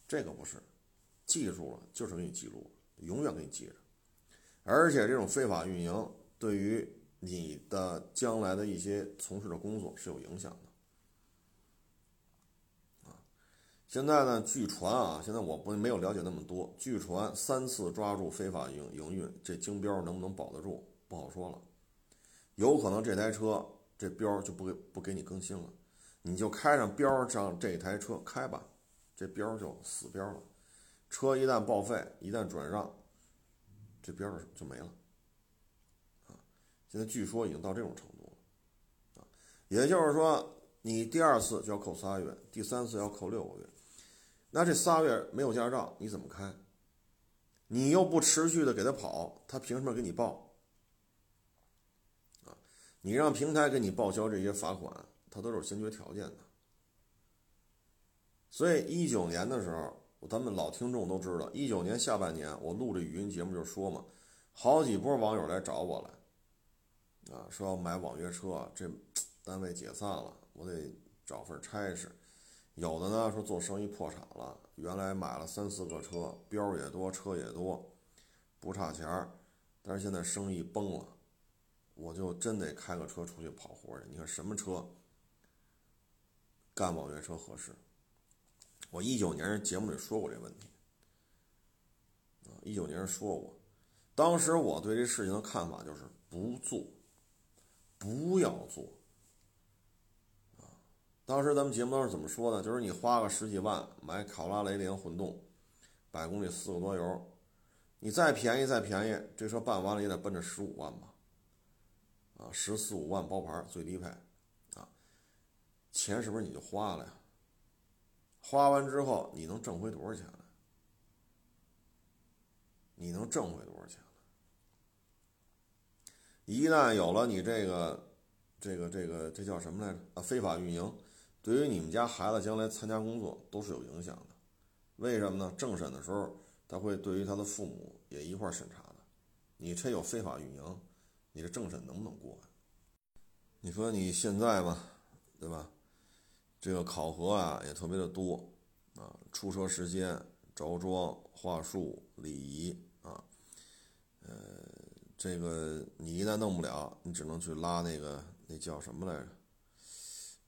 这个不是，记住了就是给你记录，永远给你记着，而且这种非法运营对于你的将来的一些从事的工作是有影响的，啊，现在呢，据传啊，现在我不没有了解那么多，据传三次抓住非法营营运，这京标能不能保得住，不好说了。有可能这台车这标就不给不给你更新了，你就开上标上这台车开吧，这标就死标了。车一旦报废，一旦转让，这标就没了。啊，现在据说已经到这种程度了。啊，也就是说，你第二次就要扣仨月，第三次要扣六个月。那这仨月没有驾照，你怎么开？你又不持续的给他跑，他凭什么给你报？你让平台给你报销这些罚款，它都是先决条件的。所以一九年的时候，咱们老听众都知道，一九年下半年我录这语音节目就说嘛，好几波网友来找我来，啊，说要买网约车，这 (tsk) 单位解散了，我得找份差事。有的呢说做生意破产了，原来买了三四个车，标也多，车也多，不差钱儿，但是现在生意崩了。我就真得开个车出去跑活去。你看什么车干网约车合适？我一九年节目里说过这问题，啊，一九年说过，当时我对这事情的看法就是不做，不要做。啊，当时咱们节目都是怎么说呢？就是你花个十几万买考拉雷凌混动，百公里四个多油，你再便宜再便宜，这车办完了也得奔着十五万吧？啊，十四五万包牌最低配，啊，钱是不是你就花了呀？花完之后你能挣回多少钱？你能挣回多少钱一旦有了你这个、这个、这个，这叫什么来着？啊，非法运营，对于你们家孩子将来参加工作都是有影响的。为什么呢？政审的时候，他会对于他的父母也一块审查的。你这有非法运营，你的政审能不能过？你说你现在吧，对吧？这个考核啊也特别的多啊，出车时间、着装、话术、礼仪啊。呃，这个你一旦弄不了，你只能去拉那个那叫什么来着？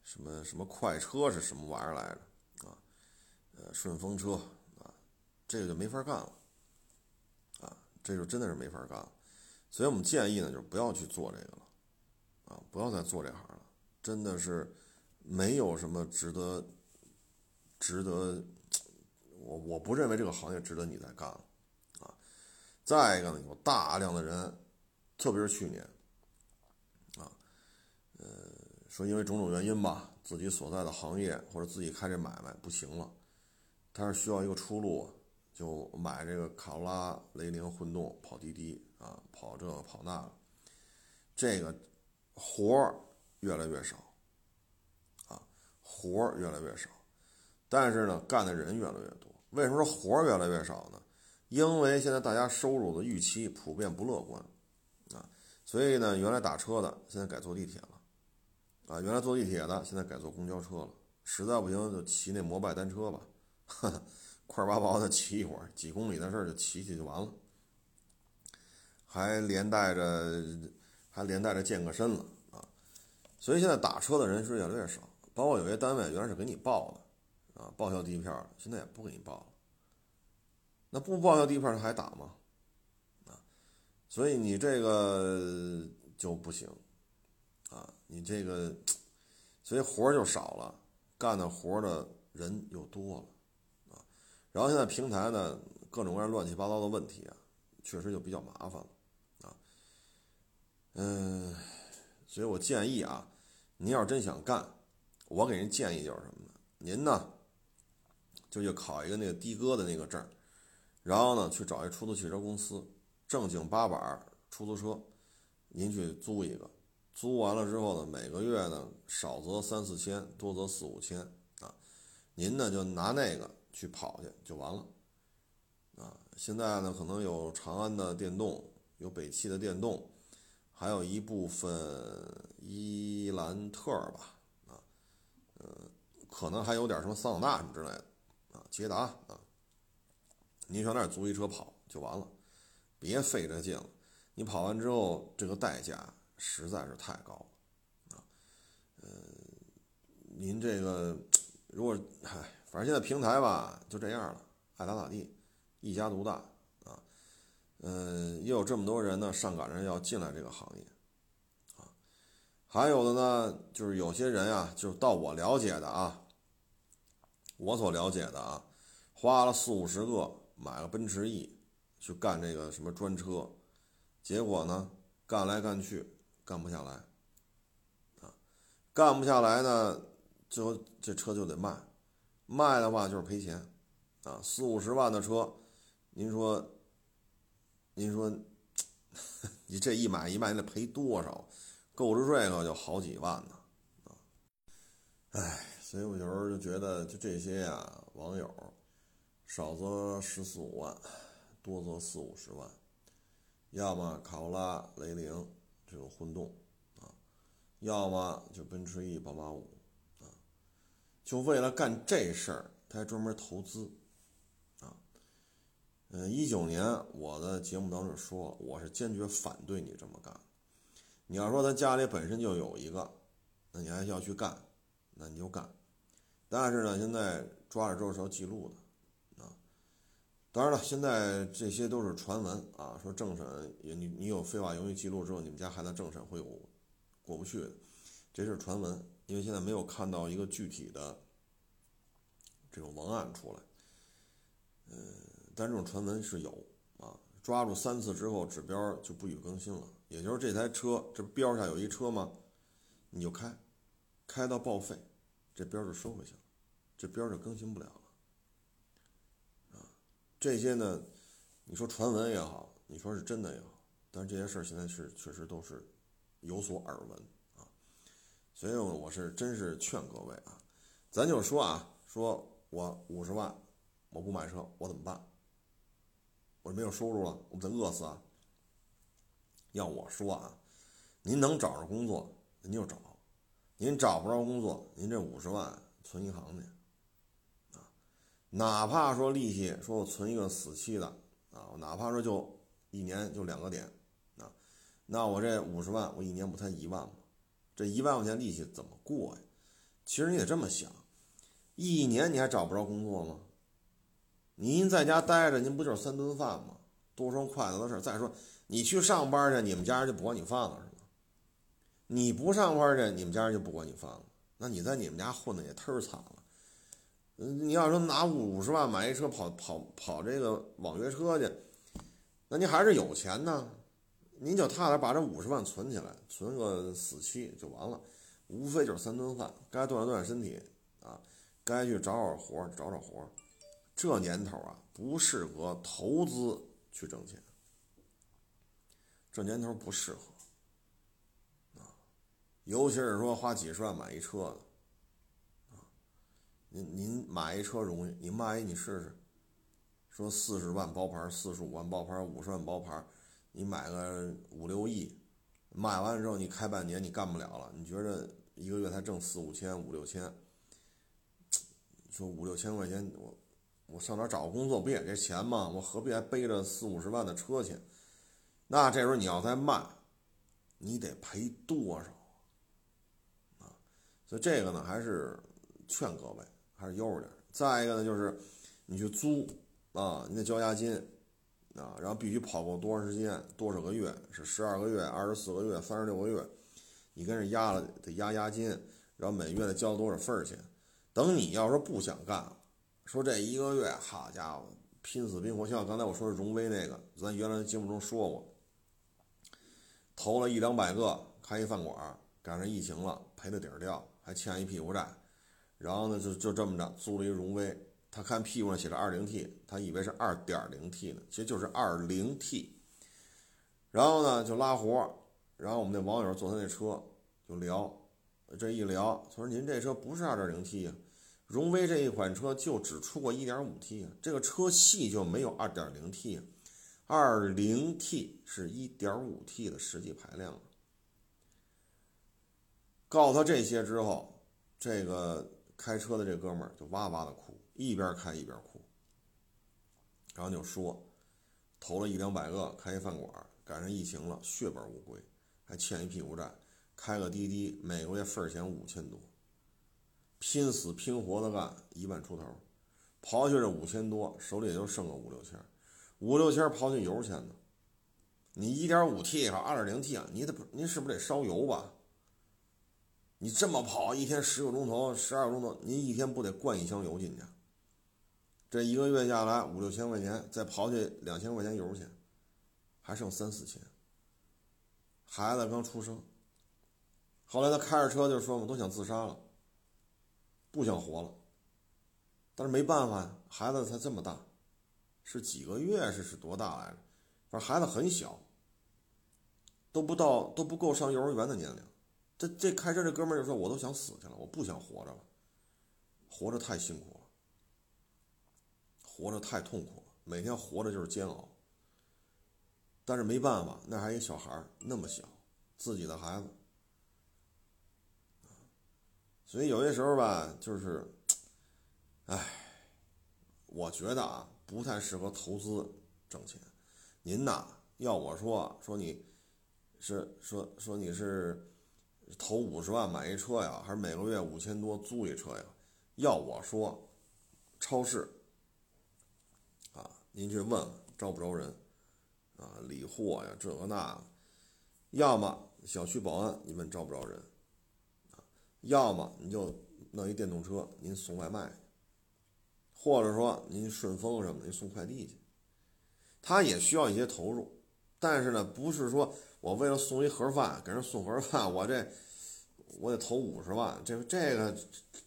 什么什么快车是什么玩意儿来着？啊，呃，顺风车啊，这个就没法干了，啊，这就真的是没法干了。所以我们建议呢，就是不要去做这个了，啊，不要再做这行了，真的是没有什么值得值得，我我不认为这个行业值得你再干了。啊再一个呢，有大量的人，特别是去年，啊，呃，说因为种种原因吧，自己所在的行业或者自己开这买卖不行了，他是需要一个出路，就买这个卡罗拉、雷凌混动跑滴滴啊，跑这个跑那个，这个活儿越来越少，啊，活儿越来越少，但是呢，干的人越来越多。为什么说活儿越来越少呢？因为现在大家收入的预期普遍不乐观，啊，所以呢，原来打车的现在改坐地铁了，啊，原来坐地铁的现在改坐公交车了，实在不行就骑那摩拜单车吧，(laughs) 快八毛的骑一会儿，几公里的事儿就骑骑就完了，还连带着还连带着健个身了啊，所以现在打车的人是越来越少，包括有些单位原来是给你报的，啊，报销地票，现在也不给你报了。那不报销地票他还打吗？啊，所以你这个就不行，啊，你这个，所以活儿就少了，干的活儿的人又多了，然后现在平台呢各种各样乱七八糟的问题啊，确实就比较麻烦了，啊，嗯，所以我建议啊，您要是真想干，我给人建议就是什么呢？您呢就去考一个那个的哥的那个证。然后呢，去找一出租汽车公司，正经八百出租车，您去租一个，租完了之后呢，每个月呢少则三四千，多则四五千啊，您呢就拿那个去跑去就完了，啊，现在呢可能有长安的电动，有北汽的电动，还有一部分伊兰特吧，啊，呃，可能还有点什么桑塔纳什么之类的，啊，捷达啊。您上那儿租一车跑就完了，别费这劲了。你跑完之后，这个代价实在是太高了啊。呃，您这个如果嗨，反正现在平台吧就这样了，爱咋咋地，一家独大啊。嗯，也有这么多人呢，上赶着要进来这个行业啊。还有的呢，就是有些人啊，就是到我了解的啊，我所了解的啊，花了四五十个。买了奔驰 E，去干这个什么专车，结果呢，干来干去干不下来，啊，干不下来呢，最后这车就得卖，卖的话就是赔钱，啊，四五十万的车，您说，您说，(laughs) 你这一买一卖你得赔多少？购置税可就好几万呢，啊，哎，所以我有时候就觉得，就这些呀，网友。少则十四五万，多则四五十万，要么卡罗拉、雷凌这种混动啊，要么就奔驰 E、宝马五，就为了干这事儿，他还专门投资啊。嗯，一九年我的节目当中说，我是坚决反对你这么干。你要说他家里本身就有一个，那你还要去干，那你就干。但是呢，现在抓着之后是要记录的。啊当然了，现在这些都是传闻啊，说政审你你有非法营运记录之后，你们家孩子政审会有过不去的，这是传闻，因为现在没有看到一个具体的这种文案出来。嗯，但这种传闻是有啊，抓住三次之后，指标就不予更新了。也就是这台车，这标上有一车吗？你就开，开到报废，这标就收回去了，这标就更新不了了。啊，这些呢，你说传闻也好，你说是真的也好，但是这些事儿现在是确实都是有所耳闻。所以我是真是劝各位啊，咱就说啊，说我五十万。我不买车，我怎么办？我没有收入了，我不得饿死啊！要我说啊，您能找着工作您就找，您找不着工作，您这五十万存银行去啊，哪怕说利息，说我存一个死期的啊，哪怕说就一年就两个点啊，那我这五十万，我一年不才一万吗？这一万块钱利息怎么过呀？其实你得这么想，一年你还找不着工作吗？您在家待着，您不就是三顿饭吗？多双筷子的事。再说，你去上班去，你们家人就不管你饭了，是吗？你不上班去，你们家人就不管你饭了。那你在你们家混的也忒惨了。嗯，你要说拿五十万买一车跑跑跑这个网约车去，那您还是有钱呢。您就踏实把这五十万存起来，存个死期就完了。无非就是三顿饭，该锻炼锻炼身体啊，该去找找活找找活这年头啊，不适合投资去挣钱。这年头不适合啊，尤其是说花几十万买一车的啊。您您买一车容易，你卖一你试试，说四十万包牌，四十五万包牌，五十万包牌，你买个五六亿，买完之后你开半年你干不了了，你觉着一个月才挣四五千五六千，说五六千块钱我。我上哪找个工作不也这钱吗？我何必还背着四五十万的车去？那这时候你要再卖，你得赔多少啊？所以这个呢，还是劝各位还是悠着点。再一个呢，就是你去租啊，你得交押金啊，然后必须跑够多长时间，多少个月？是十二个月、二十四个月、三十六个月？你跟人压了得压押金，然后每月得交多少份儿钱？等你要说不想干了。说这一个月，好家伙，拼死拼活！像刚才我说的荣威那个，咱原来节目中说过，投了一两百个开一饭馆，赶上疫情了，赔的底儿掉，还欠一屁股债。然后呢，就就这么着租了一荣威，他看屁股上写着二零 T，他以为是二点零 T 呢，其实就是二零 T。然后呢，就拉活，然后我们那网友坐他那车就聊，这一聊，他说：“您这车不是二点零 T 呀。”荣威这一款车就只出过 1.5T 啊，这个车系就没有 2.0T 啊，2.0T 是 1.5T 的实际排量。告诉他这些之后，这个开车的这哥们儿就哇哇的哭，一边开一边哭，然后就说，投了一两百个开一饭馆，赶上疫情了，血本无归，还欠一屁股债，开个滴滴，每个月份儿钱五千多。拼死拼活的干一万出头，刨去这五千多，手里也就剩个五六千，五六千刨去油钱呢。你一点五 T 和二点零 T 啊，你得不，你是不是得烧油吧？你这么跑一天十个钟头、十二个钟头，您一天不得灌一箱油进去？这一个月下来五六千块钱，再刨去两千块钱油钱，还剩三四千。孩子刚出生，后来他开着车就说嘛，都想自杀了。不想活了，但是没办法呀，孩子才这么大，是几个月是是多大来着？反正孩子很小，都不到都不够上幼儿园的年龄。这这开车这哥们就说：“我都想死去了，我不想活着了，活着太辛苦，活着太痛苦了，每天活着就是煎熬。”但是没办法，那还一小孩儿那么小，自己的孩子。所以有些时候吧，就是，唉，我觉得啊，不太适合投资挣钱。您呐，要我说，说你是说说你是投五十万买一车呀，还是每个月五千多租一车呀？要我说，超市，您去问问招不招人啊？理货呀，这个那，要么小区保安，你问招不招人啊？要么你就弄一电动车，您送外卖，或者说您顺丰什么，您送快递去，他也需要一些投入，但是呢，不是说我为了送一盒饭给人送盒饭，我这我得投五十万，这这个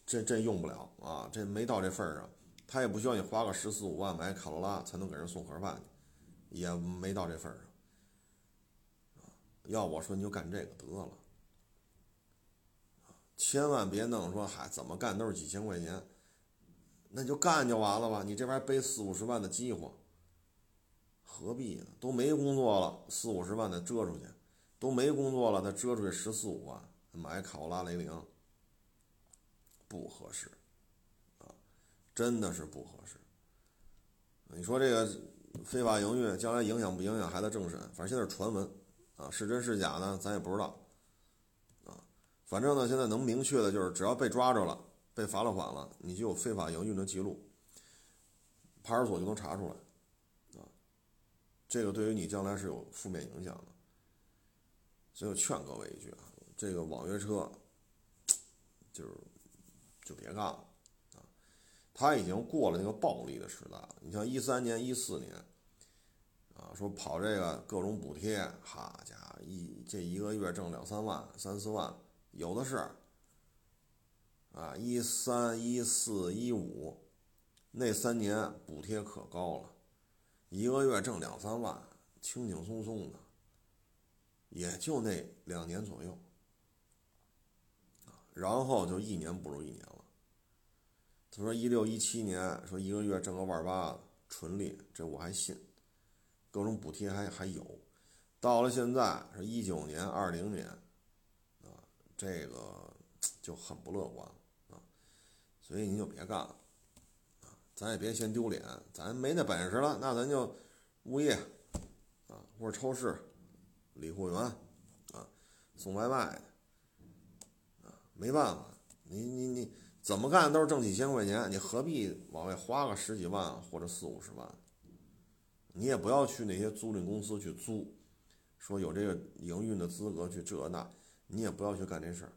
这这用不了啊，这没到这份儿上。他也不需要你花个十四五万买卡罗拉才能给人送盒饭去，也没到这份上。要我说你就干这个得了，千万别弄说嗨怎么干都是几千块钱，那就干就完了吧。你这边背四五十万的饥荒，何必呢？都没工作了，四五十万再折出去，都没工作了再折出去十四五万买卡罗拉雷凌，不合适。真的是不合适。你说这个非法营运将来影响不影响还在政审？反正现在是传闻啊，是真是假呢？咱也不知道啊。反正呢，现在能明确的就是，只要被抓着了，被罚了款了，你就有非法营运的记录，派出所就能查出来啊。这个对于你将来是有负面影响的。所以我劝各位一句啊，这个网约车 (tsk) 就是就别干了。他已经过了那个暴利的时代了。你像一三年、一四年，啊，说跑这个各种补贴，哈家伙，一这一个月挣两三万、三四万，有的是。啊，一三、一四、一五，那三年补贴可高了，一个月挣两三万，轻轻松松的，也就那两年左右，然后就一年不如一年了。他说一六一七年说一个月挣个万八，纯利，这我还信，各种补贴还还有。到了现在是一九年、二零年，啊，这个 (tsk) 就很不乐观啊。所以你就别干了，啊，咱也别嫌丢脸，咱没那本事了，那咱就物业，啊，或者超市、理货员，啊，送外卖，啊，没办法，你你你。怎么干都是挣几千块钱，你何必往外花个十几万或者四五十万？你也不要去那些租赁公司去租，说有这个营运的资格去这那，你也不要去干这事儿。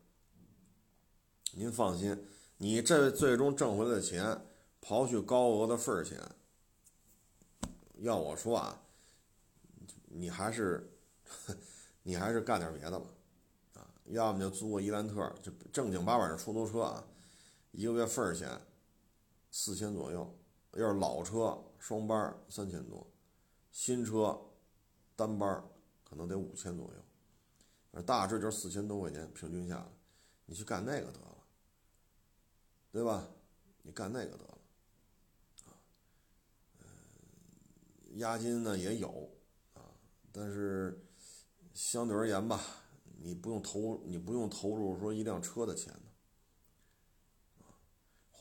您放心，你这最终挣回来的钱，刨去高额的份儿钱，要我说啊，你还是你还是干点别的吧，啊，要么就租个伊兰特，就正经八百的出租车啊。一个月份儿钱四千左右，要是老车双班三千多，新车单班可能得五千左右，大致就是四千多块钱平均下来，你去干那个得了，对吧？你干那个得了，啊，押金呢也有啊，但是相对而言吧，你不用投，你不用投入说一辆车的钱。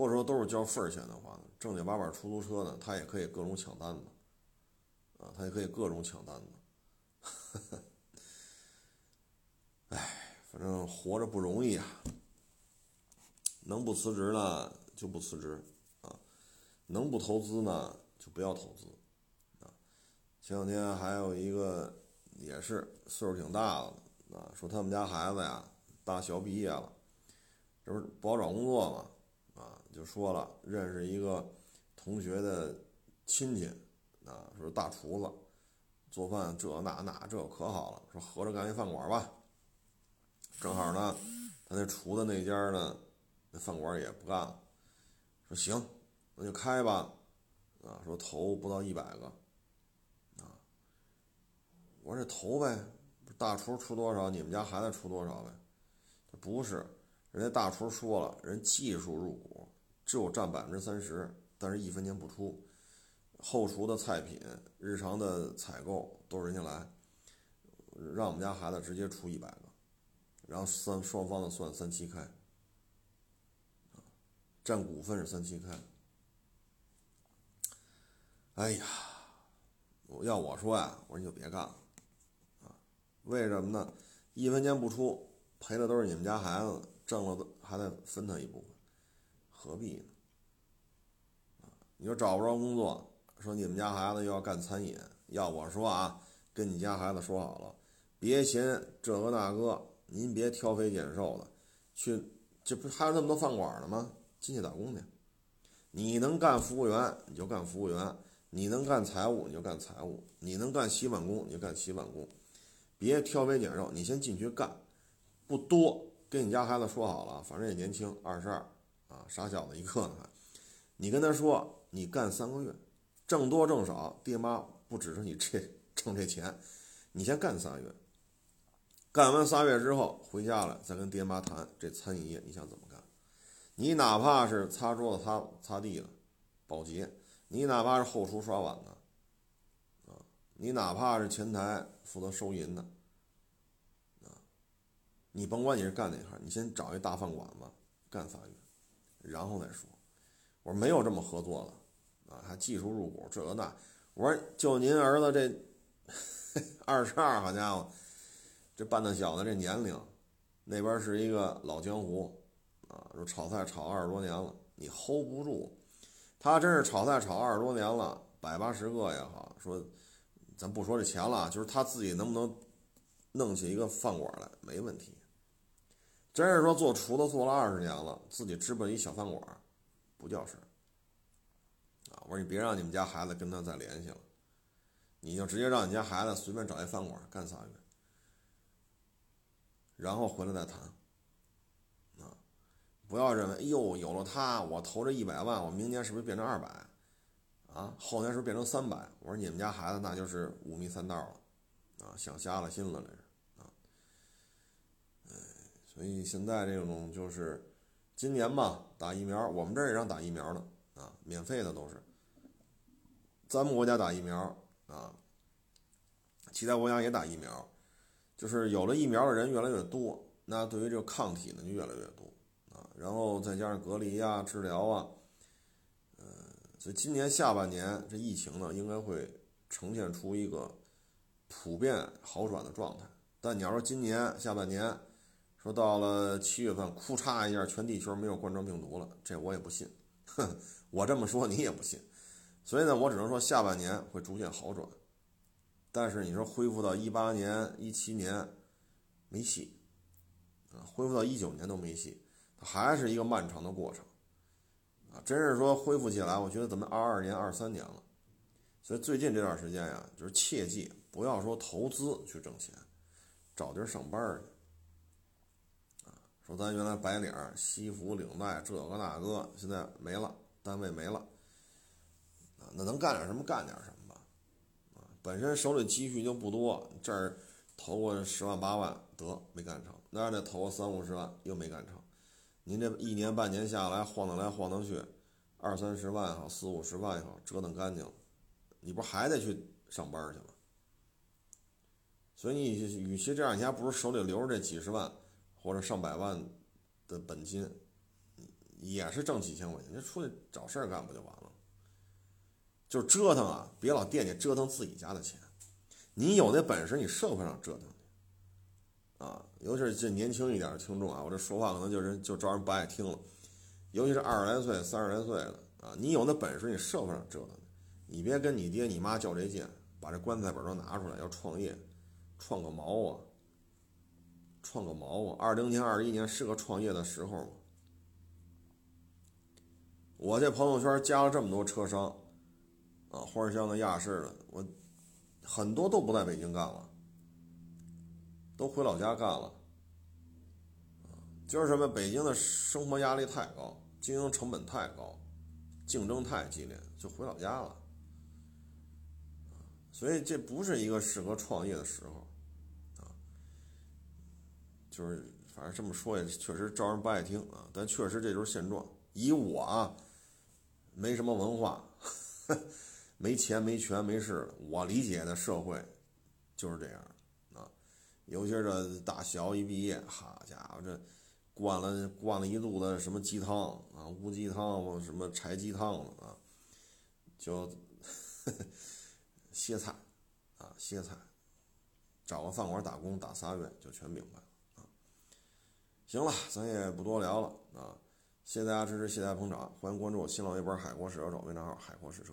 或者说都是交份儿钱的话呢，正经八百出租车呢，他也可以各种抢单子，啊，他也可以各种抢单子。(laughs) 哎，反正活着不容易啊，能不辞职呢就不辞职啊，能不投资呢就不要投资啊。前两天还有一个也是岁数挺大的啊，说他们家孩子呀大学毕业了，这不是不好找工作吗？就说了，认识一个同学的亲戚，啊，说大厨子，做饭这那那这可好了，说合着干一饭馆吧。正好呢，他那厨子那家呢，那饭馆也不干了，说行，那就开吧，啊，说投不到一百个，啊，我说这投呗，大厨出多少，你们家孩子出多少呗？不是，人家大厨说了，人技术入股。就占百分之三十，但是一分钱不出，后厨的菜品、日常的采购都是人家来，让我们家孩子直接出一百个，然后三双方的算三七开，占股份是三七开。哎呀，我要我说呀，我说你就别干了，啊，为什么呢？一分钱不出，赔的都是你们家孩子，挣了还得分他一部。何必呢？啊，你说找不着工作，说你们家孩子又要干餐饮，要我说啊，跟你家孩子说好了，别嫌这个那个，您别挑肥拣瘦的，去这不还有那么多饭馆呢吗？进去打工去。你能干服务员你就干服务员，你能干财务你就干财务，你能干洗碗工你就干洗碗工，别挑肥拣瘦，你先进去干，不多，跟你家孩子说好了，反正也年轻，二十二傻小子一个呢，你跟他说你干三个月，挣多挣少，爹妈不指着你这挣这钱，你先干仨月，干完仨月之后回家了，再跟爹妈谈这餐饮业你想怎么干。你哪怕是擦桌子、擦擦地的保洁，你哪怕是后厨刷碗的，啊，你哪怕是前台负责收银的，啊，你甭管你是干哪行，你先找一大饭馆子干仨月，然后再说。我说没有这么合作的，啊，还技术入股这个那。我说就您儿子这 (laughs) 二十二，好家伙，这半大小子这年龄，那边是一个老江湖。啊，说炒菜炒二十多年了，你 hold 不住。他真是炒菜炒二十多年了，百八十个也好。说，咱不说这钱了，就是他自己能不能弄起一个饭馆来，没问题。真是说做厨子做了二十年了，自己支办一小饭馆，不叫事儿。啊，我说你别让你们家孩子跟他再联系了，你就直接让你家孩子随便找一饭馆干仨月，然后回来再谈。不要认为，哎呦，有了他，我投这一百万，我明年是不是变成二百？啊，后年是不是变成三百？我说你们家孩子那就是五迷三道了，啊，想瞎了心了，这是。所以现在这种就是今年吧，打疫苗，我们这儿也让打疫苗的啊，免费的都是。咱们国家打疫苗啊，其他国家也打疫苗，就是有了疫苗的人越来越多，那对于这个抗体呢就越来越多啊。然后再加上隔离啊、治疗啊，呃，所以今年下半年这疫情呢，应该会呈现出一个普遍好转的状态。但你要说今年下半年，说到了七月份，库嚓一下，全地球没有冠状病毒了，这我也不信。哼，我这么说你也不信。所以呢，我只能说下半年会逐渐好转。但是你说恢复到一八年、一七年没戏啊，恢复到一九年都没戏。还是一个漫长的过程，啊，真是说恢复起来，我觉得咱们二二年、二三年了，所以最近这段时间呀，就是切记不要说投资去挣钱，找地儿上班去，说咱原来白领、西服、领带这个那个，现在没了，单位没了，啊，那能干点什么干点什么吧，啊，本身手里积蓄就不多，这儿投个十万八万得没干成，那儿再投个三五十万又没干成。您这一年半年下来晃荡来晃荡去，二三十万也好，四五十万也好，折腾干净了，你不还得去上班去吗？所以你与其这样，你还不如手里留着这几十万或者上百万的本金，也是挣几千块钱，就出去找事儿干不就完了？就折腾啊，别老惦记折腾自己家的钱，你有那本事，你社会上折腾去。啊，尤其是这年轻一点的听众啊，我这说话可能就是就招人不爱听了。尤其是二十来岁、三十来岁的啊，你有那本事，你社会上折腾，你别跟你爹你妈较这劲，把这棺材本都拿出来要创业，创个毛啊！创个毛啊！二零年、二一年是个创业的时候吗？我这朋友圈加了这么多车商啊，花乡的、亚市的，我很多都不在北京干了。都回老家干了，就是什么？北京的生活压力太高，经营成本太高，竞争太激烈，就回老家了。所以这不是一个适合创业的时候，就是反正这么说也确实招人不爱听啊，但确实这就是现状。以我啊，没什么文化，(laughs) 没钱没权没势，我理解的社会就是这样啊。尤其是这大学一毕业，好家伙，这灌了灌了一肚子什么鸡汤啊，乌鸡汤什么柴鸡汤啊，就 (laughs) 歇菜啊，歇菜，找个饭馆打工打仨月就全明白了。行了，咱也不多聊了啊，谢谢大家支持，谢谢大家捧场，欢迎关注我新浪微博“海阔试车手”微账号“海阔试车”。